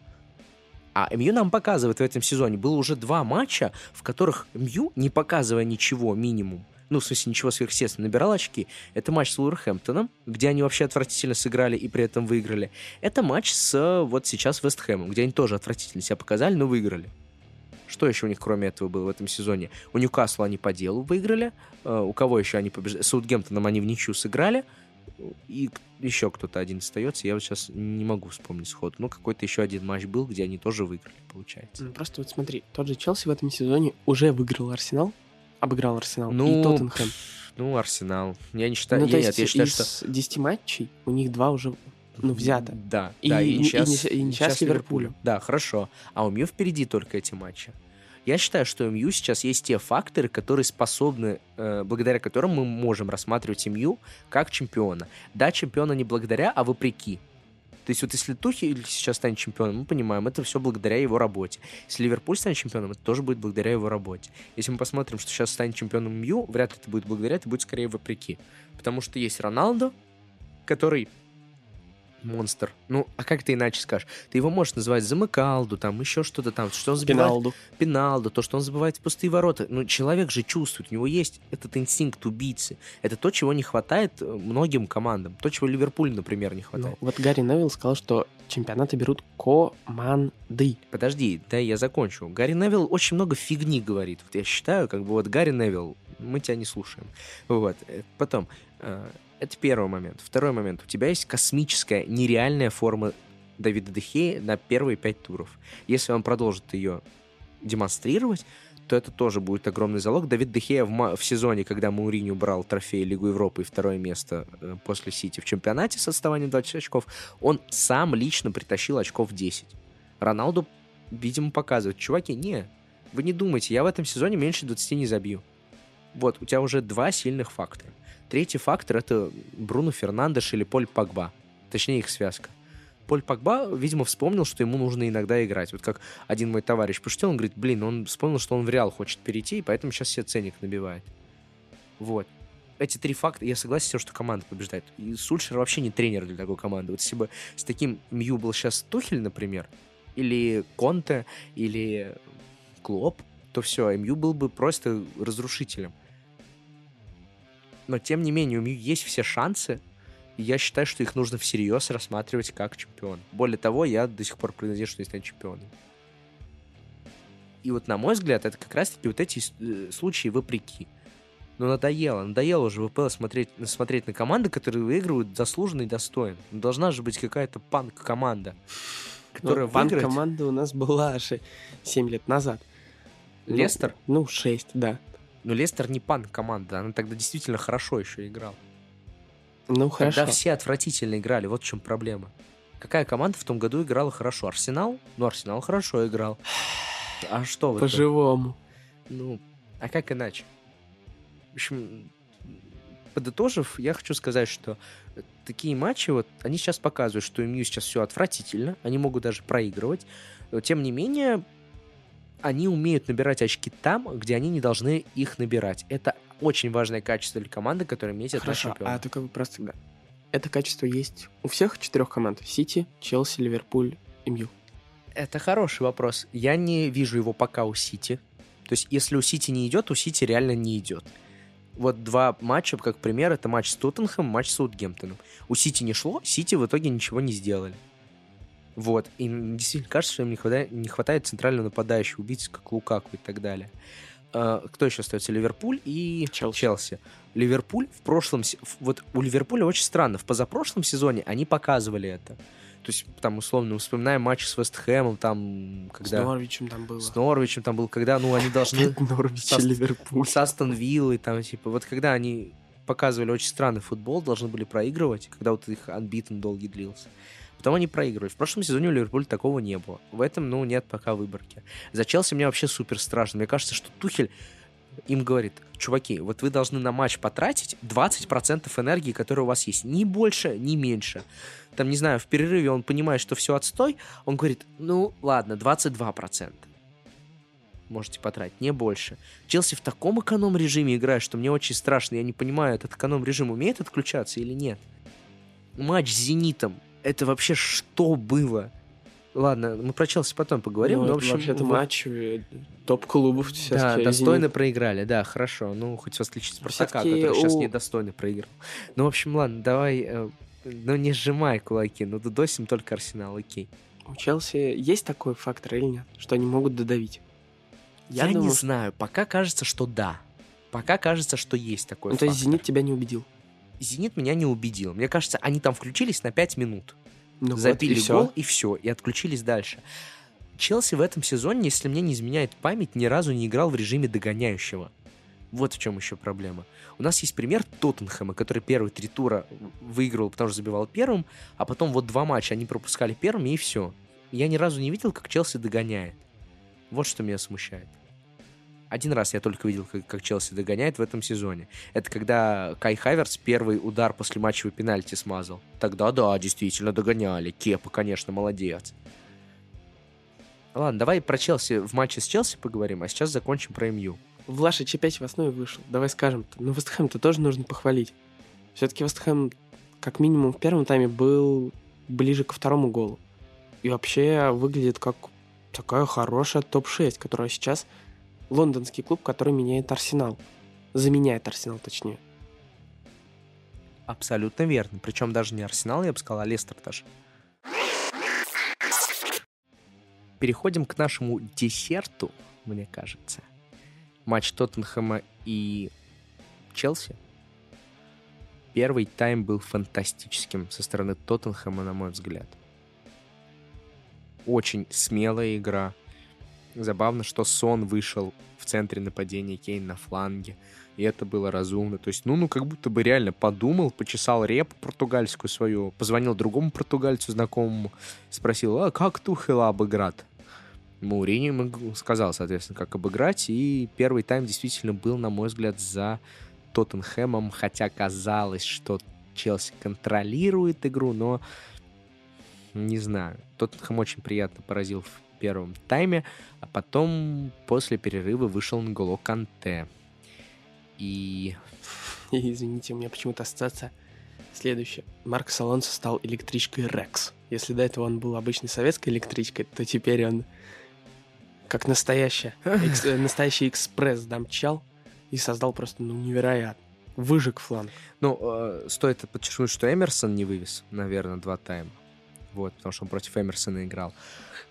А МЮ нам показывает в этом сезоне. Было уже два матча, в которых МЮ, не показывая ничего, минимум, ну, в смысле, ничего сверхъестественного, набирал очки. Это матч с Уорхэмптоном, где они вообще отвратительно сыграли и при этом выиграли. Это матч с вот сейчас Вест Хэмом, где они тоже отвратительно себя показали, но выиграли. Что еще у них кроме этого было в этом сезоне? У Ньюкасла они по делу выиграли. Uh, у кого еще они побеждали? С Саутгемптоном они в ничью сыграли. И еще кто-то один остается. Я вот сейчас не могу вспомнить сход. Ну, какой-то еще один матч был, где они тоже выиграли, получается. Просто вот смотри, тот же Челси в этом сезоне уже выиграл Арсенал, обыграл Арсенал ну, и Тоттенхэм. Ну, Арсенал. Я не считаю... Ну, то нет, я считаю, из что... 10 матчей у них два уже ну, взято. Да, и, да, и, и, сейчас, и, и, и сейчас Ливерпулем. Да, хорошо. А у Мью впереди только эти матчи. Я считаю, что МЮ сейчас есть те факторы, которые способны, э, благодаря которым мы можем рассматривать МЮ как чемпиона. Да, чемпиона не благодаря, а вопреки. То есть вот если Тухель сейчас станет чемпионом, мы понимаем, это все благодаря его работе. Если Ливерпуль станет чемпионом, это тоже будет благодаря его работе. Если мы посмотрим, что сейчас станет чемпионом Мью, вряд ли это будет благодаря, это будет скорее вопреки. Потому что есть Роналдо, который монстр. Ну, а как ты иначе скажешь? Ты его можешь называть замыкалду, там еще что-то там, что он забивает... Пеналду. Пеналду, то, что он забывает в пустые ворота. Ну, человек же чувствует, у него есть этот инстинкт убийцы. Это то, чего не хватает э, многим командам. То, чего Ливерпуль, например, не хватает. Ну, вот Гарри Невилл сказал, что чемпионаты берут команды. Подожди, да я закончу. Гарри Невилл очень много фигни говорит. Вот я считаю, как бы вот Гарри Невилл, мы тебя не слушаем. Вот. Э, потом, э, это первый момент. Второй момент. У тебя есть космическая, нереальная форма Давида Дехея на первые пять туров. Если он продолжит ее демонстрировать, то это тоже будет огромный залог. Давид Дехея в, в сезоне, когда Мауриню брал трофей Лигу Европы и второе место э, после Сити в чемпионате с отставанием 20 очков, он сам лично притащил очков 10. Роналду, видимо, показывает, чуваки, не, вы не думайте, я в этом сезоне меньше 20 не забью. Вот, у тебя уже два сильных фактора. Третий фактор — это Бруно Фернандеш или Поль Погба. Точнее, их связка. Поль Погба, видимо, вспомнил, что ему нужно иногда играть. Вот как один мой товарищ пошутил, он говорит, блин, он вспомнил, что он в Реал хочет перейти, и поэтому сейчас себе ценник набивает. Вот. Эти три факта, я согласен с тем, что команда побеждает. И Сульшер вообще не тренер для такой команды. Вот если бы с таким Мью был сейчас Тухель, например, или Конте, или Клоп, то все, МЮ был бы просто разрушителем но тем не менее у Мью есть все шансы, и я считаю, что их нужно всерьез рассматривать как чемпион. Более того, я до сих пор надеюсь, что они станут чемпионом. И вот, на мой взгляд, это как раз-таки вот эти э, случаи вопреки. Ну, надоело. Надоело уже в ВПЛ смотреть, смотреть на команды, которые выигрывают заслуженно и достойно. Ну, должна же быть какая-то панк-команда, которая ну, Панк-команда у нас была аж 7 лет назад. Лестер? Ну, ну 6, да. Но Лестер не панк-команда, она тогда действительно хорошо еще играла. Ну, хорошо. Тогда все отвратительно играли, вот в чем проблема. Какая команда в том году играла хорошо? Арсенал? Ну, Арсенал хорошо играл. А что вы? По-живому. Ну, а как иначе? В общем, подытожив, я хочу сказать, что такие матчи, вот, они сейчас показывают, что МЮ сейчас все отвратительно, они могут даже проигрывать. Но, тем не менее, они умеют набирать очки там, где они не должны их набирать. Это очень важное качество для команды, которая Хорошо, на чемпиона. а только вопрос тогда. Это качество есть у всех четырех команд? Сити, Челси, Ливерпуль и МЮ? Это хороший вопрос. Я не вижу его пока у Сити. То есть, если у Сити не идет, у Сити реально не идет. Вот два матча, как пример, это матч с Тоттенхэм, матч с Саутгемптоном. У Сити не шло, Сити в итоге ничего не сделали. Вот. И действительно кажется, что им не хватает, не хватает центрального нападающего, убийцы, как Лукаку и так далее. Uh, кто еще остается? Ливерпуль и Челси. Челси. Ливерпуль в прошлом... Вот у Ливерпуля очень странно. В позапрошлом сезоне они показывали это. То есть, там, условно, вспоминаем матч с Вестхэмом, там, когда... С Норвичем там было. С Норвичем там был, когда, ну, они должны... Норвич со... Ливерпуль. С Астон Виллой, там, типа, вот когда они показывали очень странный футбол, должны были проигрывать, когда вот их анбитен долгий длился. Потом они проигрывали. В прошлом сезоне у Ливерпуля такого не было. В этом, ну, нет пока выборки. За Челси мне вообще супер страшно. Мне кажется, что Тухель им говорит, чуваки, вот вы должны на матч потратить 20% энергии, которая у вас есть. Ни больше, ни меньше. Там, не знаю, в перерыве он понимает, что все отстой, он говорит, ну, ладно, 22% можете потратить, не больше. Челси в таком эконом-режиме играет, что мне очень страшно. Я не понимаю, этот эконом-режим умеет отключаться или нет. матч с «Зенитом». Это вообще что было? Ладно, мы про Челси потом поговорим. Ну, но, в общем, вообще-то вот- матч э, топ-клубов сейчас. Да, я достойно извини. проиграли, да, хорошо. Ну, хоть в отличие от Спартака, который сейчас у- недостойно проиграл. Ну, в общем, ладно, давай, э, ну, не сжимай кулаки, ну, додосим только Арсенал, окей. У Челси есть такой фактор или нет, что они могут додавить? Я, думаю, не знаю, пока кажется, что да. Пока кажется, что есть такой Ну, то есть фактор. Зенит тебя не убедил. «Зенит» меня не убедил. Мне кажется, они там включились на 5 минут. Ну вот, забили и всё. гол, и все, и отключились дальше. Челси в этом сезоне, если мне не изменяет память, ни разу не играл в режиме догоняющего. Вот в чем еще проблема. У нас есть пример Тоттенхэма, который первые три тура выигрывал, потому что забивал первым, а потом вот два матча они пропускали первыми, и все. Я ни разу не видел, как Челси догоняет. Вот что меня смущает. Один раз я только видел, как, как Челси догоняет в этом сезоне. Это когда Кай Хаверс первый удар после матчевой пенальти смазал. Тогда да, действительно догоняли. Кепа, конечно, молодец. Ладно, давай про Челси в матче с Челси поговорим, а сейчас закончим про МЮ. Влашич опять в основе вышел. Давай скажем-то. Ну, Вестхэм-то тоже нужно похвалить. Все-таки Вестхэм, как минимум, в первом тайме был ближе ко второму голу. И вообще выглядит как такая хорошая топ-6, которая сейчас лондонский клуб, который меняет Арсенал. Заменяет Арсенал, точнее. Абсолютно верно. Причем даже не Арсенал, я бы сказал, а Лестер даже. Переходим к нашему десерту, мне кажется. Матч Тоттенхэма и Челси. Первый тайм был фантастическим со стороны Тоттенхэма, на мой взгляд. Очень смелая игра. Забавно, что Сон вышел в центре нападения, Кейн на фланге. И это было разумно. То есть, ну, ну, как будто бы реально подумал, почесал репу португальскую свою, позвонил другому португальцу знакомому, спросил, а как Тухела? Маурини ему сказал, соответственно, как обыграть. И первый тайм действительно был, на мой взгляд, за Тоттенхэмом, хотя казалось, что Челси контролирует игру, но не знаю. Тоттенхэм очень приятно поразил в первом тайме, а потом после перерыва вышел Нголо Канте. И извините, у меня почему-то ассоциация следующая. Марк Алонсо стал электричкой Рекс. Если до этого он был обычной советской электричкой, то теперь он как настоящая, экс- э, настоящий экспресс домчал и создал просто ну, невероятно. Выжег фланг. Ну, э, стоит подчеркнуть, что Эмерсон не вывез, наверное, два тайма. Вот, потому что он против Эмерсона играл.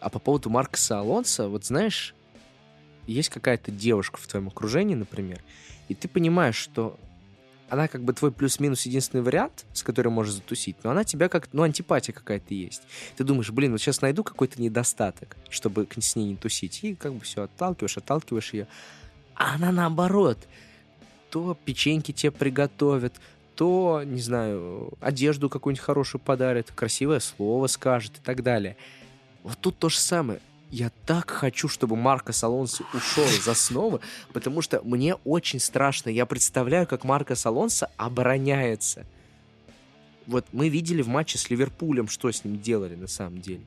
А по поводу Маркоса Алонса, вот знаешь, есть какая-то девушка в твоем окружении, например, и ты понимаешь, что она как бы твой плюс-минус единственный вариант, с которым можешь затусить, но она тебя как, ну, антипатия какая-то есть. Ты думаешь, блин, вот сейчас найду какой-то недостаток, чтобы с ней не тусить, и как бы все отталкиваешь, отталкиваешь ее. А она наоборот, то печеньки тебе приготовят, то, не знаю, одежду какую-нибудь хорошую подарит, красивое слово скажет и так далее. Вот тут то же самое. Я так хочу, чтобы Марко Алонсо ушел из основы, потому что мне очень страшно. Я представляю, как Марко Алонсо обороняется. Вот мы видели в матче с Ливерпулем, что с ним делали на самом деле.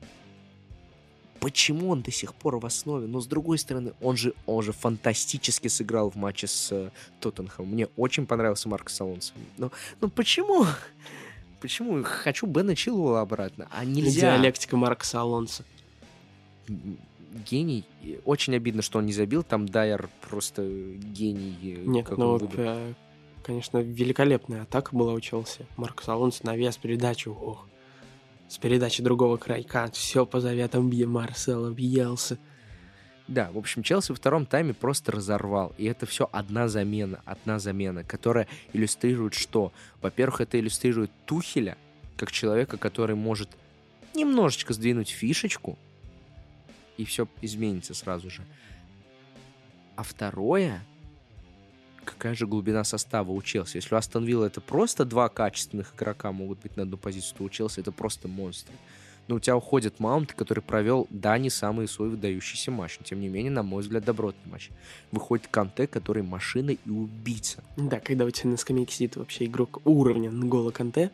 Почему он до сих пор в основе? Но с другой стороны, он же, он же фантастически сыграл в матче с э, Тоттенхэмом. Мне очень понравился Марко Алонсо. Но, ну почему? Почему? Хочу Бена Чилуэлла обратно. А нельзя. Диалектика Маркса Алонсо. Гений. Очень обидно, что он не забил. Там Дайер просто гений. э, Нет, как ну он вот, э, конечно, великолепная атака была у Челси. Маркос Алонсо навес передачу. Ох. С передачи другого крайка. Все по заветам Бье Марсела въелся. Да, в общем, Челси во втором тайме просто разорвал. И это все одна замена, одна замена, которая иллюстрирует что? Во-первых, это иллюстрирует Тухеля, как человека, который может немножечко сдвинуть фишечку, и все изменится сразу же. А второе, какая же глубина состава у Челси. Если у Астон Вилла это просто два качественных игрока могут быть на одну позицию, то у Челси это просто монстры. Но у тебя уходит Маунт, который провел, да, не самый свой выдающийся матч, но тем не менее, на мой взгляд, добротный матч. Выходит Канте, который машина и убийца. Да, когда у тебя на скамейке сидит вообще игрок уровня Нгола Канте,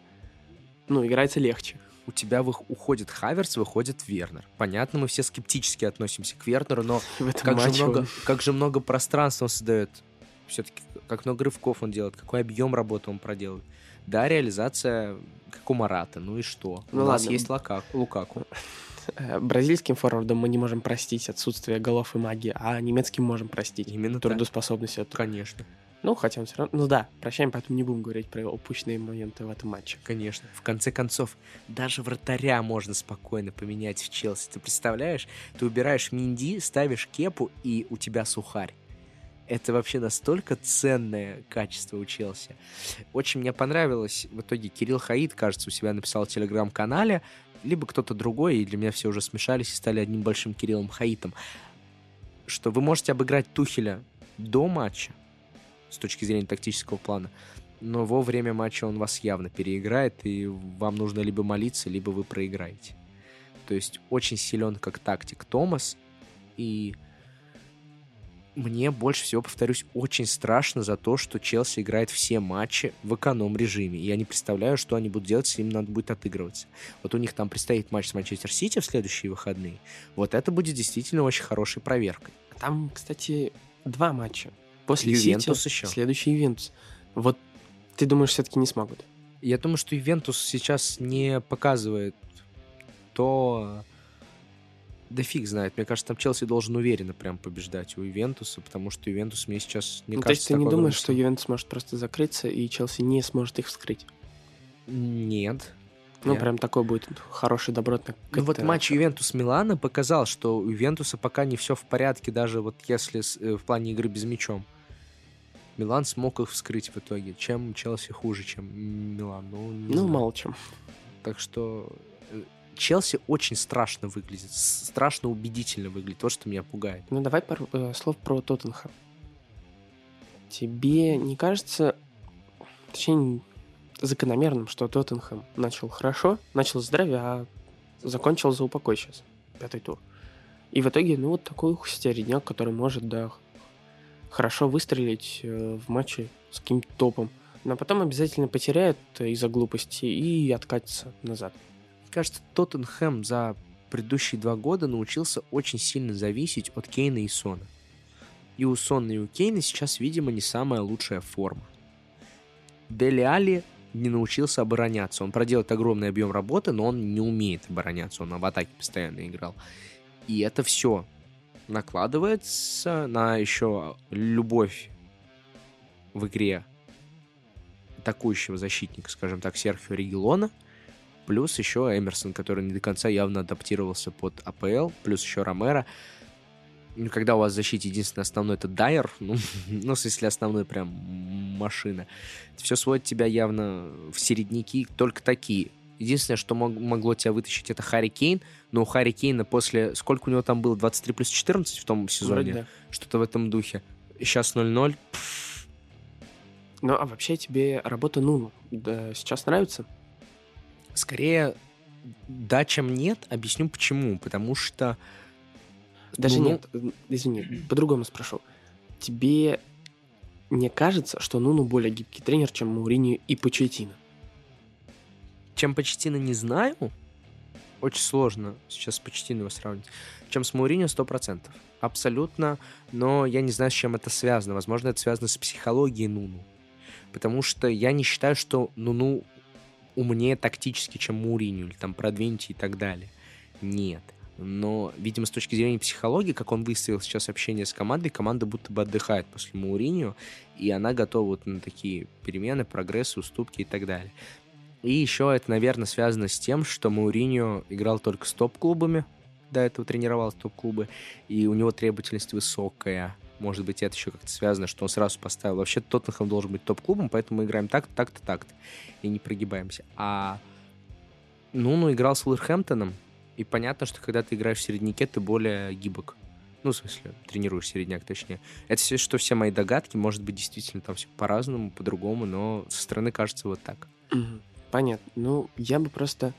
ну, играется легче. У тебя вы- уходит Хаверс, выходит Вернер. Понятно, мы все скептически относимся к Вернеру, но как же, много, он- как же много пространства он создает. Все-таки как много рывков он делает, какой объем работы он проделывает. Да, реализация как у Марата, ну и что? Ну у нас ладно. есть Лука- Лукаку. Бразильским форвардам мы не можем простить отсутствие голов и магии, а немецким можем простить Именно так. трудоспособность. эту. Конечно, Ну, хотя он все равно... Ну да, прощаем, поэтому не будем говорить про упущенные моменты в этом матче. конечно. В конце концов, даже вратаря можно спокойно поменять в Челси. Ты представляешь? Ты убираешь Минди, ставишь кепу, и у тебя сухарь. Это вообще настолько ценное качество у Челси. Очень мне понравилось, в итоге Кирилл Хаид, кажется, у себя написал в телеграм-канале, либо кто-то другой, и для меня все уже смешались и стали одним большим Кириллом Хаитом, что вы можете обыграть Тухеля до матча, с точки зрения тактического плана, но во время матча он вас явно переиграет, и вам нужно либо молиться, либо вы проиграете. То есть очень силен как тактик Томас, и мне больше всего, повторюсь, очень страшно за то, что Челси играет все матчи в эконом-режиме. Я не представляю, что они будут делать, если им надо будет отыгрываться. Вот у них там предстоит матч с Манчестер Сити в следующие выходные. Вот это будет действительно очень хорошей проверкой. Там, кстати, два матча. После Ювентус Сити еще. следующий Ювентус. Вот ты думаешь, все-таки не смогут? Я думаю, что Ювентус сейчас не показывает то... Да фиг знает. Мне кажется, там Челси должен уверенно прям побеждать у Ювентуса, потому что Ювентус мне сейчас не ну, то есть кажется ты не думаешь, что Ювентус может просто закрыться, и Челси не сможет их вскрыть? Нет. Ну, прям такой будет хороший, добротный Ну вот матч Ювентус-Милана показал, что у Ювентуса пока не все в порядке, даже вот если э, в плане игры без мячом. Милан смог их вскрыть в итоге. Чем Челси хуже, чем Милан? Ну, Ну, знаю. мало чем. Так что Челси очень страшно выглядит, страшно убедительно выглядит. Вот что меня пугает. Ну, давай пару э, слов про Тоттенхэм. Тебе не кажется, точнее, закономерным, что Тоттенхэм начал хорошо, начал здравие, а закончил за упокой сейчас, пятый тур. И в итоге, ну, вот такой середняк, который может, да, хорошо выстрелить э, в матче с каким-то топом, но потом обязательно потеряет из-за глупости и откатится назад. Кажется, Тоттенхэм за предыдущие два года научился очень сильно зависеть от Кейна и Сона. И у Сона, и у Кейна сейчас, видимо, не самая лучшая форма. Дели Али не научился обороняться. Он проделает огромный объем работы, но он не умеет обороняться. Он в атаке постоянно играл. И это все накладывается на еще любовь в игре атакующего защитника, скажем так, Серхио Регелона, плюс еще Эмерсон, который не до конца явно адаптировался под АПЛ, плюс еще Ромеро. Ну, когда у вас в защите единственный основной это Дайер, ну, ну, в смысле основной прям машина, это все сводит тебя явно в середняки только такие. Единственное, что мог- могло тебя вытащить, это Харри Кейн, но у Харри Кейна после... Сколько у него там было? 23 плюс 14 в том сезоне? Да. Что-то в этом духе. Сейчас 0-0. Ну, а вообще тебе работа Нуну да, сейчас нравится? Скорее, да, чем нет. Объясню почему. Потому что... Даже Нуну- нет, э, извини, по-другому спрошу. Тебе не кажется, что Нуну более гибкий тренер, чем Мауриньо и Почетино? Чем Почтина не знаю, очень сложно сейчас с Почтино его сравнить. Чем с Мауриньо 100%. Абсолютно. Но я не знаю, с чем это связано. Возможно, это связано с психологией Нуну. Потому что я не считаю, что Нуну умнее тактически, чем Мауриньо, или там продвинутее и так далее. Нет. Но, видимо, с точки зрения психологии, как он выставил сейчас общение с командой, команда будто бы отдыхает после Мауриньо, и она готова вот на такие перемены, прогрессы, уступки и так далее. И еще это, наверное, связано с тем, что Мауриньо играл только с топ-клубами, до этого тренировал топ-клубы, и у него требовательность высокая. Может быть, это еще как-то связано, что он сразу поставил. Вообще, Тоттенхэм должен быть топ-клубом, поэтому мы играем так-то, так-то, так-то. И не прогибаемся. А Нуну играл с Уилверхэмптоном, и понятно, что когда ты играешь в середняке, ты более гибок. Ну, в смысле, тренируешь середняк, точнее. Это все, что все мои догадки. Может быть, действительно там все по-разному, по-другому, но со стороны кажется вот так. Понятно. Ну, я бы просто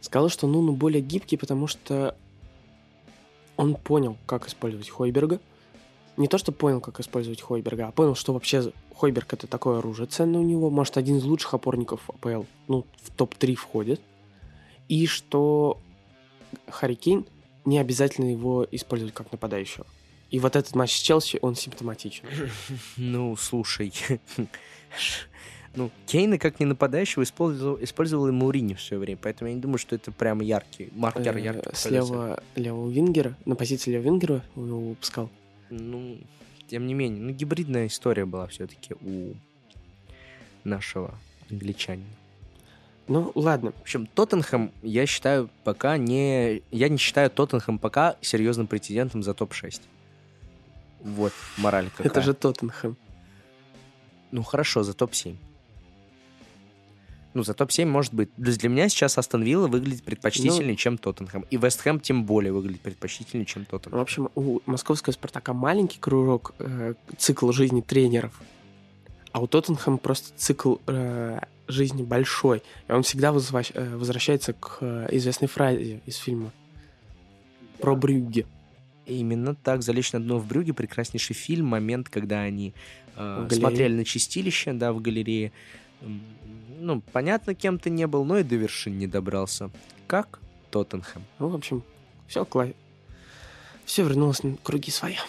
сказал, что Нуну более гибкий, потому что он понял, как использовать Хойберга. Не то, что понял, как использовать Хойберга, а понял, что вообще Хойберг это такое оружие ценное у него, может, один из лучших опорников АПЛ, ну, в топ-3 входит. И что Харри Кейн не обязательно его использовать как нападающего. И вот этот матч с Челси, он симптоматичен. Ну, слушай. Ну, Кейна как не нападающего использовал, использовал и Маурини в свое время, поэтому я не думаю, что это прямо яркий маркер, Э, яркий Слева левого вингера, на позиции левого вингера его выпускал. Ну, тем не менее, ну, гибридная история была все-таки у нашего англичанина. Ну, ладно. В общем, Тоттенхэм, я считаю, пока не... Я не считаю Тоттенхэм пока серьезным претендентом за топ-6. Вот, мораль какая. Это же Тоттенхэм. Ну, хорошо, за топ-7. Ну, за топ-7 может быть. То есть для меня сейчас Астон Вилла выглядит предпочтительнее, Ну- чем Тоттенхэм. И Вест Хэм тем более выглядит предпочтительнее, чем В Тоттенхэм. общем, у московского «Спартака» маленький кружок, э, цикл жизни тренеров, а у Тоттенхэма просто цикл э, жизни большой. И он всегда возвращ- э, возвращается к э, известной фразе из фильма про Брюгге. Именно так. «Залечь на дно в брюге» — прекраснейший фильм. Момент, когда они э, В смотрели на чистилище, да, в галерее. Ну, понятно, кем ты не был, но и до вершин не добрался. Как Тоттенхэм. Ну, в общем, все кла... Все вернулось на круги своя.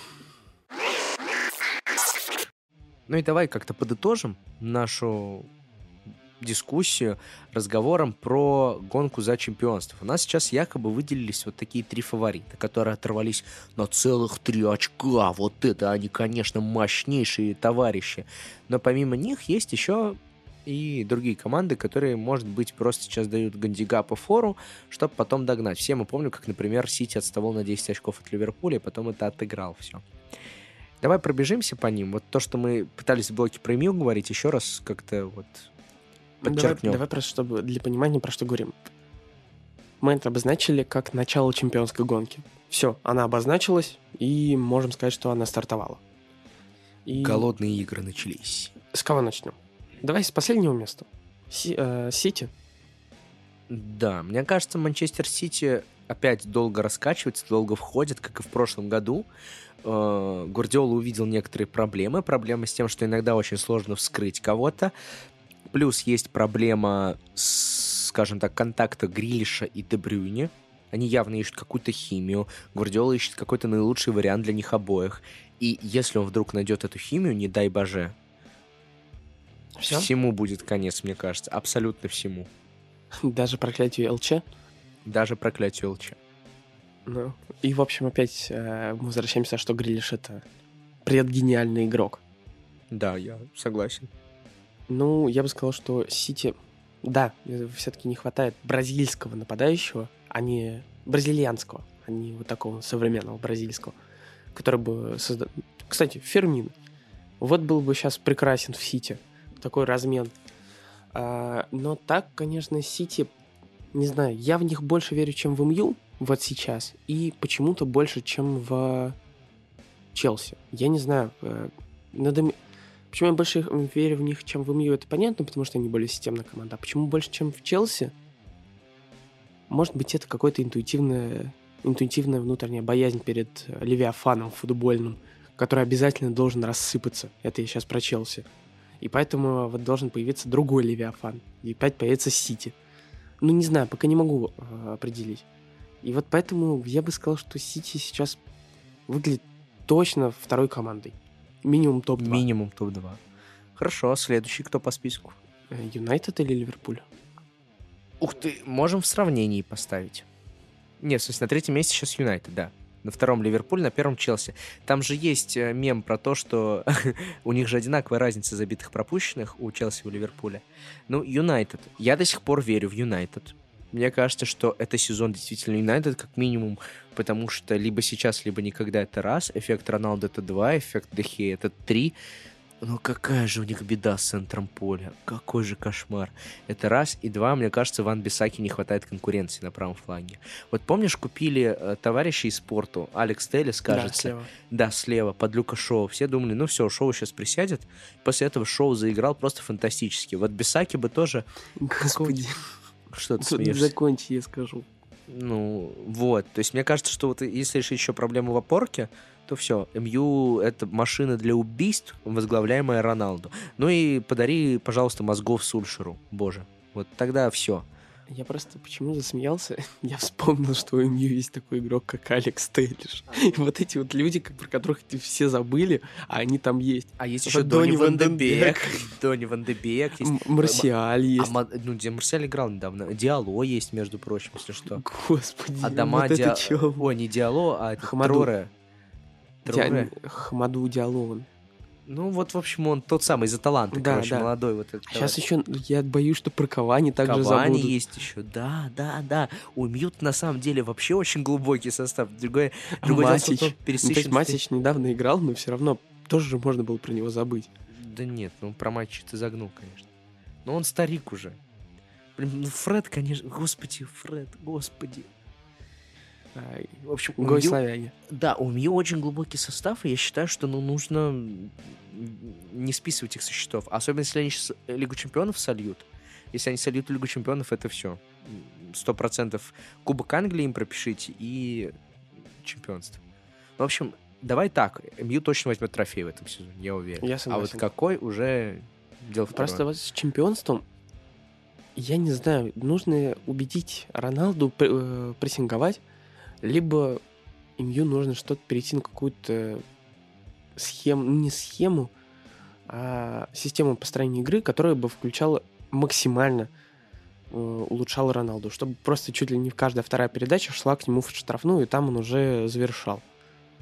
Ну и давай как-то подытожим нашу дискуссию разговором про гонку за чемпионство. У нас сейчас якобы выделились вот такие три фаворита, которые оторвались на целых три очка. Вот это они, конечно, мощнейшие товарищи. Но помимо них есть еще и другие команды, которые, может быть, просто сейчас дают Гандигапу фору, чтобы потом догнать. Все мы помним, как, например, Сити отставал на 10 очков от Ливерпуля, и потом это отыграл все. Давай пробежимся по ним. Вот то, что мы пытались в блоке про МЮ говорить, еще раз как-то вот Ну, Давай, подчеркнем. давай просто, чтобы для понимания, про что говорим. Мы это обозначили как начало чемпионской гонки. Все, она обозначилась, и можем сказать, что она стартовала. И Голодные игры начались. с кого начнем? Давай с последнего места. Си- э, Сити. Да, мне кажется, Манчестер Сити опять долго раскачивается, долго входит, как и в прошлом году. Э, Гвардиола увидел некоторые проблемы. Проблема с тем, что иногда очень сложно вскрыть кого-то. Плюс есть проблема, с, скажем так, контакта Грилиша и Дебрюни. Они явно ищут какую-то химию. Гвардиола ищет какой-то наилучший вариант для них обоих. И если он вдруг найдет эту химию, не дай боже, Все? всему будет конец, мне кажется. Абсолютно всему. Даже проклятие ЛЧ. Даже проклятию ЛЧ. Ну, и, в общем, опять э, мы возвращаемся, что Грилиш это предгениальный игрок. Да, я согласен. Ну, я бы сказал, что Сити, да, все-таки не хватает бразильского нападающего, а не бразильянского, а не вот такого современного бразильского, который бы создал... Кстати, Фермин. Вот был бы сейчас прекрасен в Сити. Такой размен. А, но так, конечно, Сити, не знаю, я в них больше верю, чем в МЮ вот сейчас, и почему-то больше, чем в Челси. Я не знаю, э, надо... Почему я больше верю в них, чем в МЮ, это понятно, потому что они более системная команда. А почему больше, чем в Челси? Может быть, это какое-то интуитивное, интуитивная внутренняя боязнь перед Левиафаном футбольным, который обязательно должен рассыпаться. Это я сейчас про Челси. И поэтому вот должен появиться другой Левиафан. И опять появится Сити. Ну, не знаю, пока не могу э, определить. И вот поэтому я бы сказал, что Сити сейчас выглядит точно второй командой. Минимум топ-2. Минимум топ-2. Хорошо, а следующий кто по списку? Э, Юнайтед или Ливерпуль? Ух ты, можем в сравнении поставить. Нет, в смысле, на третьем месте сейчас Юнайтед, да. На втором Ливерпуль, на первом Челси. Там же есть э, мем про то, что у них же одинаковая разница забитых пропущенных у Челси и у Ливерпуля. Ну, Юнайтед. Я до сих пор верю в Юнайтед. Мне кажется, что это сезон действительно Юнайтед как минимум, потому что либо сейчас, либо никогда это раз, эффект Роналду это два, эффект Дехе это три. Ну какая же у них беда с центром поля, какой же кошмар. Это раз. И два, мне кажется, Ван Бисаки не хватает конкуренции на правом фланге. Вот помнишь, купили э, товарища из спорту, Алекс Теллис, Да, кажется, слева. да, слева, под Люка Шоу. Все думали, ну все, Шоу сейчас присядет. После этого Шоу заиграл просто фантастически. Вот Бисаки бы тоже... Господи, Что ты смеешься? закончи, я скажу. Ну, вот. То есть мне кажется, что вот если решить еще проблему в опорке, то все. МЮ — это машина для убийств, возглавляемая Роналду. Ну и подари, пожалуйста, мозгов Сульшеру. Боже. Вот тогда все. Я просто почему засмеялся? Я вспомнил, что у МЮ есть такой игрок, как Алекс Тейлиш. И вот эти вот люди, как- про которых ты все забыли, а они там есть. А есть еще Донни Ван де Ван де Бек. Донни Ван де Бек есть. Марсиаль А, есть. Ма- ну, где Марсель играл недавно. Диало есть, между прочим, если что. Господи, Адама вот это Диа-. Ой, не Диало, а. Троре. Диа- Хамаду Диалован. Ну, вот, в общем, он тот самый из-за таланта, Да, короче, да. молодой вот этот. Сейчас еще я боюсь, что про Кавани также Кавани забудут. есть еще, да, да, да. У Мьют на самом деле вообще очень глубокий состав. Дело, что Матич. он Ну, то есть Матич недавно играл, но все равно тоже же можно было про него забыть. Да нет, ну про матч ты загнул, конечно. Но он старик уже. Блин, ну Фред, конечно, господи, Фред, господи. Ай, В общем, Мью- славяне. Да, у Мью очень глубокий состав, и я считаю, что ну, нужно не списывать их со счетов. Особенно, если они сейчас Лигу Чемпионов сольют. Если они сольют Лигу Чемпионов, это все. Сто процентов Кубок Англии им пропишите и чемпионство. Ну, в общем, давай так. Мью точно возьмет трофей в этом сезоне, я уверен. Я а вот согласен. какой уже дело второе. Просто вот с чемпионством, я не знаю, нужно убедить Роналду э, прессинговать, либо Имью нужно что-то перейти на какую-то схему, ну, не схему, а систему построения игры, которая бы включала максимально э, улучшала Роналду, чтобы просто чуть ли не каждая вторая передача шла к нему в штрафную, и там он уже завершал.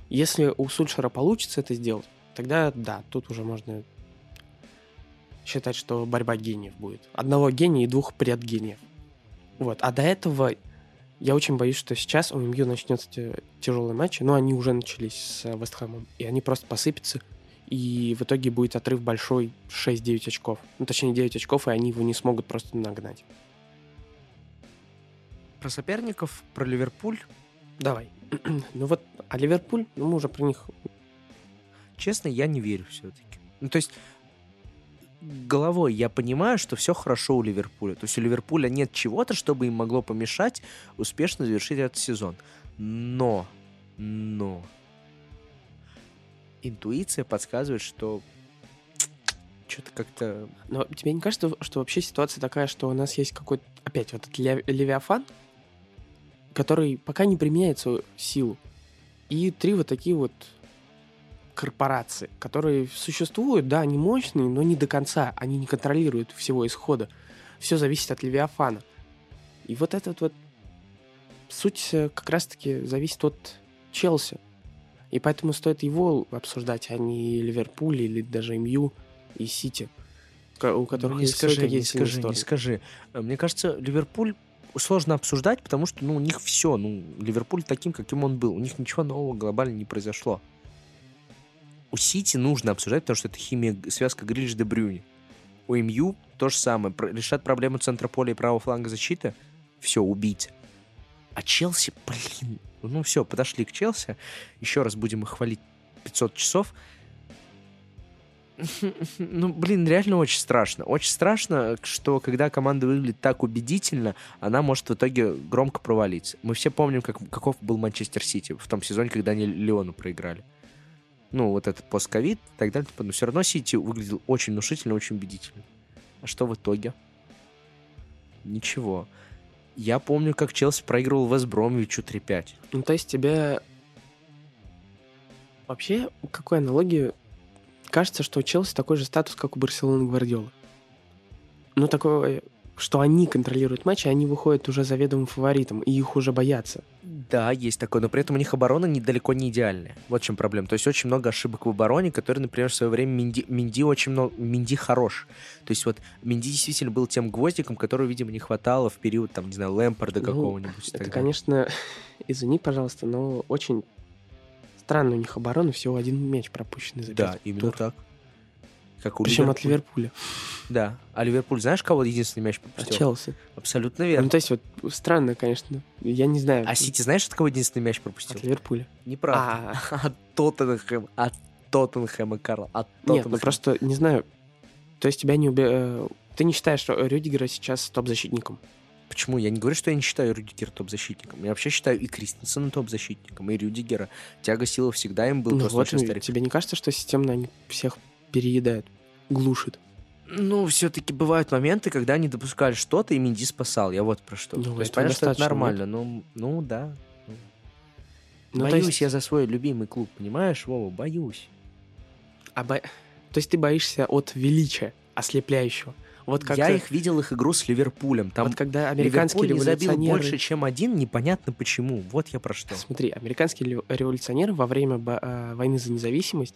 Если у Сульшера получится это сделать, тогда да, тут уже можно считать, что борьба гениев будет. Одного гения и двух предгениев. Вот. А до этого я очень боюсь, что сейчас у МЮ начнется тяжелые матчи, но они уже начались с э, Вестхэмом, и они просто посыпятся, и в итоге будет отрыв большой 6-9 очков. Ну, точнее, 9 очков, и они его не смогут просто нагнать. Про соперников, про Ливерпуль. Давай. ну вот, а Ливерпуль, ну мы уже про них... Честно, я не верю все-таки. Ну, то есть, головой я понимаю, что все хорошо у Ливерпуля. То есть у Ливерпуля нет чего-то, чтобы им могло помешать успешно завершить этот сезон. Но, но, интуиция подсказывает, что что-то как-то... Но тебе не кажется, что вообще ситуация такая, что у нас есть какой-то, опять, вот этот Лев- Левиафан, который пока не применяет свою силу, и три вот такие вот корпорации, которые существуют, да, они мощные, но не до конца, они не контролируют всего исхода. Все зависит от Левиафана. И вот этот вот суть э, как раз-таки зависит от Челси. И поэтому стоит его обсуждать, а не Ливерпуль или даже МЮ и Сити, у которых не есть свои скажи, не скажи, не скажи. Э, Мне кажется, Ливерпуль сложно обсуждать, потому что ну, у них все. Ну, Ливерпуль таким, каким он был. У них ничего нового глобально не произошло. У Сити нужно обсуждать, потому что это химия, связка Грилиш де Брюни. У МЮ то же самое. Решат проблему центра поля и правого фланга защиты. Все, убить. А Челси, блин. Ну все, подошли к Челси. Еще раз будем их хвалить 500 часов. Ну, блин, реально очень страшно. Очень страшно, что когда команда выглядит так убедительно, она может в итоге громко провалиться. Мы все помним, как, каков был Манчестер Сити в том сезоне, когда они Леону проиграли. Ну, вот этот постковид и так далее. Но все равно Сити выглядел очень внушительно, очень убедительно. А что в итоге? Ничего. Я помню, как Челси проигрывал Вест Бромвичу 3-5. Ну, то есть тебе вообще, какой аналогии, кажется, что у Челси такой же статус, как у Барселоны Гвардиолы. Ну, такое, что они контролируют матч, и они выходят уже заведомым фаворитом, и их уже боятся. Да, есть такое, но при этом у них оборона недалеко не идеальная. Вот в чем проблема. То есть очень много ошибок в обороне, которые, например, в свое время Минди, Минди очень много... Минди хорош. То есть вот Минди действительно был тем гвоздиком, которого, видимо, не хватало в период, там, не знаю, Лэмпорда Ну, какого-нибудь. Это, конечно, извини, пожалуйста, но очень странно у них оборона, всего один мяч пропущенный за Да, именно туров. так. Как у Причем от Ливерпуля. Да. А Ливерпуль, знаешь, кого единственный мяч От пропустил? Челси. Абсолютно Ну, верно. то есть вот странно, конечно. Я не знаю. А Сити, знаешь, от кого единственный мяч пропустил? От Ливерпуля. Неправда. А, От Тоттенхэма. От Тоттенхэма, Карл. От Нет, ну Тоттенхэма. просто, не знаю, то есть тебя не уби... э, Ты не считаешь, что Рюдигера сейчас топ-защитником? Почему? Я не говорю, что я не считаю Рюдигера топ-защитником. Я вообще считаю и Кристенсена топ-защитником, и Рюдигера. Тяга силы всегда им был Ну просто вот, очень и старик. тебе не кажется, что системно они всех переедают, глушит? Ну, все-таки бывают моменты, когда они допускали что-то, и Минди спасал. Я вот про что. Ну, то есть, понятно, что это нормально. Ну, ну, да. Ну, боюсь есть- я за свой любимый клуб, понимаешь, Вова? Боюсь. А бо- То есть ты боишься от величия ослепляющего. Вот как Я их видел, их игру с Ливерпулем. Там вот когда американские Ливерпуль не забил революционеры... больше, чем один, непонятно почему. Вот я про что. Смотри, американские революционеры во время э, войны за независимость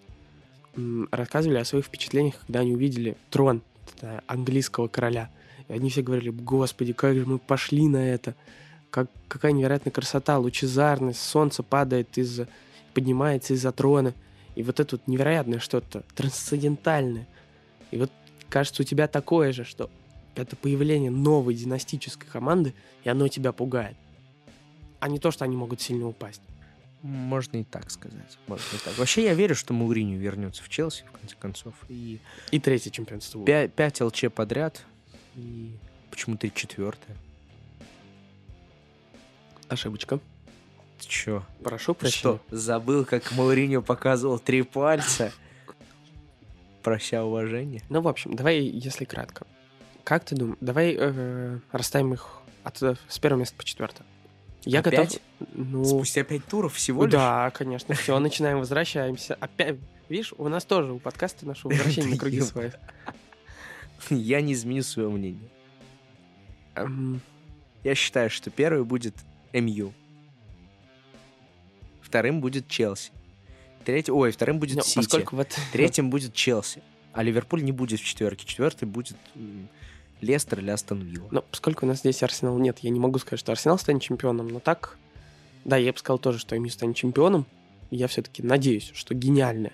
рассказывали о своих впечатлениях, когда они увидели трон английского короля. И они все говорили, господи, как же мы пошли на это. Как, какая невероятная красота, лучезарность, солнце падает из поднимается из-за трона. И вот это вот невероятное что-то, трансцендентальное. И вот кажется, у тебя такое же, что это появление новой династической команды, и оно тебя пугает. А не то, что они могут сильно упасть. Можно и так сказать. Можно и так. Вообще, я верю, что Мауриню вернется в Челси, в конце концов. И И третье чемпионство. 5, 5 ЛЧ подряд. И почему ты четвертое? Ошибочка. Ты чё? Прошу прощения. что, забыл, как Мауриню показывал три пальца? Прося уважения. Ну, в общем, давай, если кратко. Как ты думаешь? Давай э, расставим их от, э, с первого места по четвертое. Я Опять? готов. Ну, Спустя пять туров всего лишь? да, конечно. Все, начинаем, возвращаемся. Опять, видишь, у нас тоже у подкаста нашего возвращения на круги Да свои. Я не изменю свое мнение. Эм, Я считаю, что первый будет МЮ. Вторым будет Челси. Третий, ой, вторым будет ну, Сити. поскольку вот Третьим будет Челси. А Ливерпуль не будет в четверке. Четвертый будет Лестер или Астон Вилла. Но поскольку у нас здесь Арсенал нет, я не могу сказать, что Арсенал станет чемпионом, но так, да, я бы сказал тоже, что МЮ станет чемпионом. Я все-таки надеюсь, что гениальное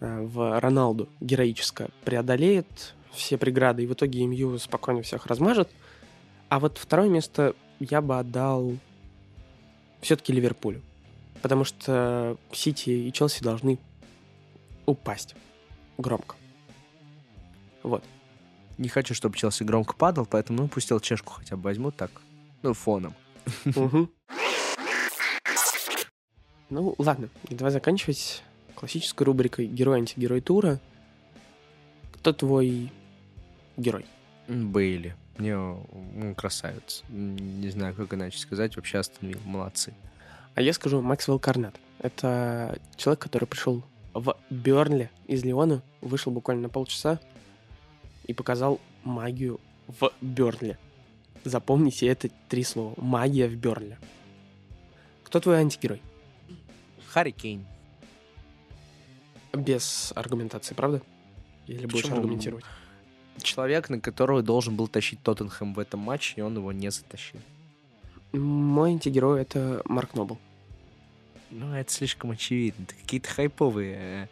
э, в Роналду героическое преодолеет все преграды, и в итоге МЮ спокойно всех размажет. А вот второе место я бы отдал все-таки Ливерпулю. Потому что Сити и Челси должны упасть громко. Вот. Не хочу, чтобы Челси громко падал, поэтому ну, пусть чешку хотя бы возьмут так. Ну, фоном. Ну, ладно, давай заканчивать классической рубрикой «Герой-антигерой тура». Кто твой герой? Бейли. Мне он красавец. Не знаю, как иначе сказать. Вообще Астон Вилла молодцы. А я скажу Максвелл Карнет. Это человек, который пришел в Бернли из Леона, вышел буквально на полчаса и показал магию в Бернли. Запомните это три слова. Магия в Бернли. Кто твой антигерой? Харри Кейн. Без аргументации, правда? Или будешь Почему? аргументировать? Человек, на которого должен был тащить Тоттенхэм в этом матче, и он его не затащил. Мой антигерой — это Марк Нобл. Ну, это слишком очевидно. Это какие-то хайповые. э,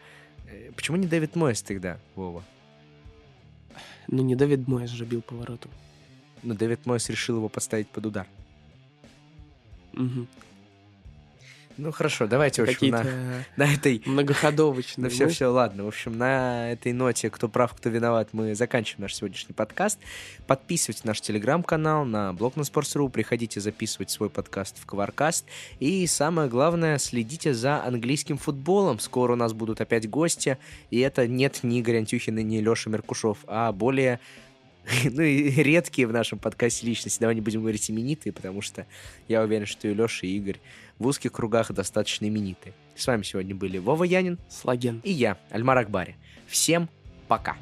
э, Почему не Дэвид Мойс тогда, Вова? Ну, не Давид Мойс же бил поворотом. Ну, Дэвид Мойс решил его поставить под удар. Мгм. Ну, хорошо, давайте, в общем, на, на этой... многоходовочные. Ну, все, все, ладно. В общем, на этой ноте, кто прав, кто виноват, мы заканчиваем наш сегодняшний подкаст. Подписывайтесь на наш телеграм-канал, на блог на Sports.ru, приходите записывать свой подкаст в Кваркаст. И самое главное, следите за английским футболом. Скоро у нас будут опять гости, и это нет ни Игорь Антюхина, ни Леша Меркушев, а более ну и редкие в нашем подкасте личности. Давай не будем говорить именитые, потому что я уверен, что и Леша, и Игорь в узких кругах достаточно именитые. С вами сегодня были Вова Янин Слаген. и я, Альмар Акбари. Всем пока!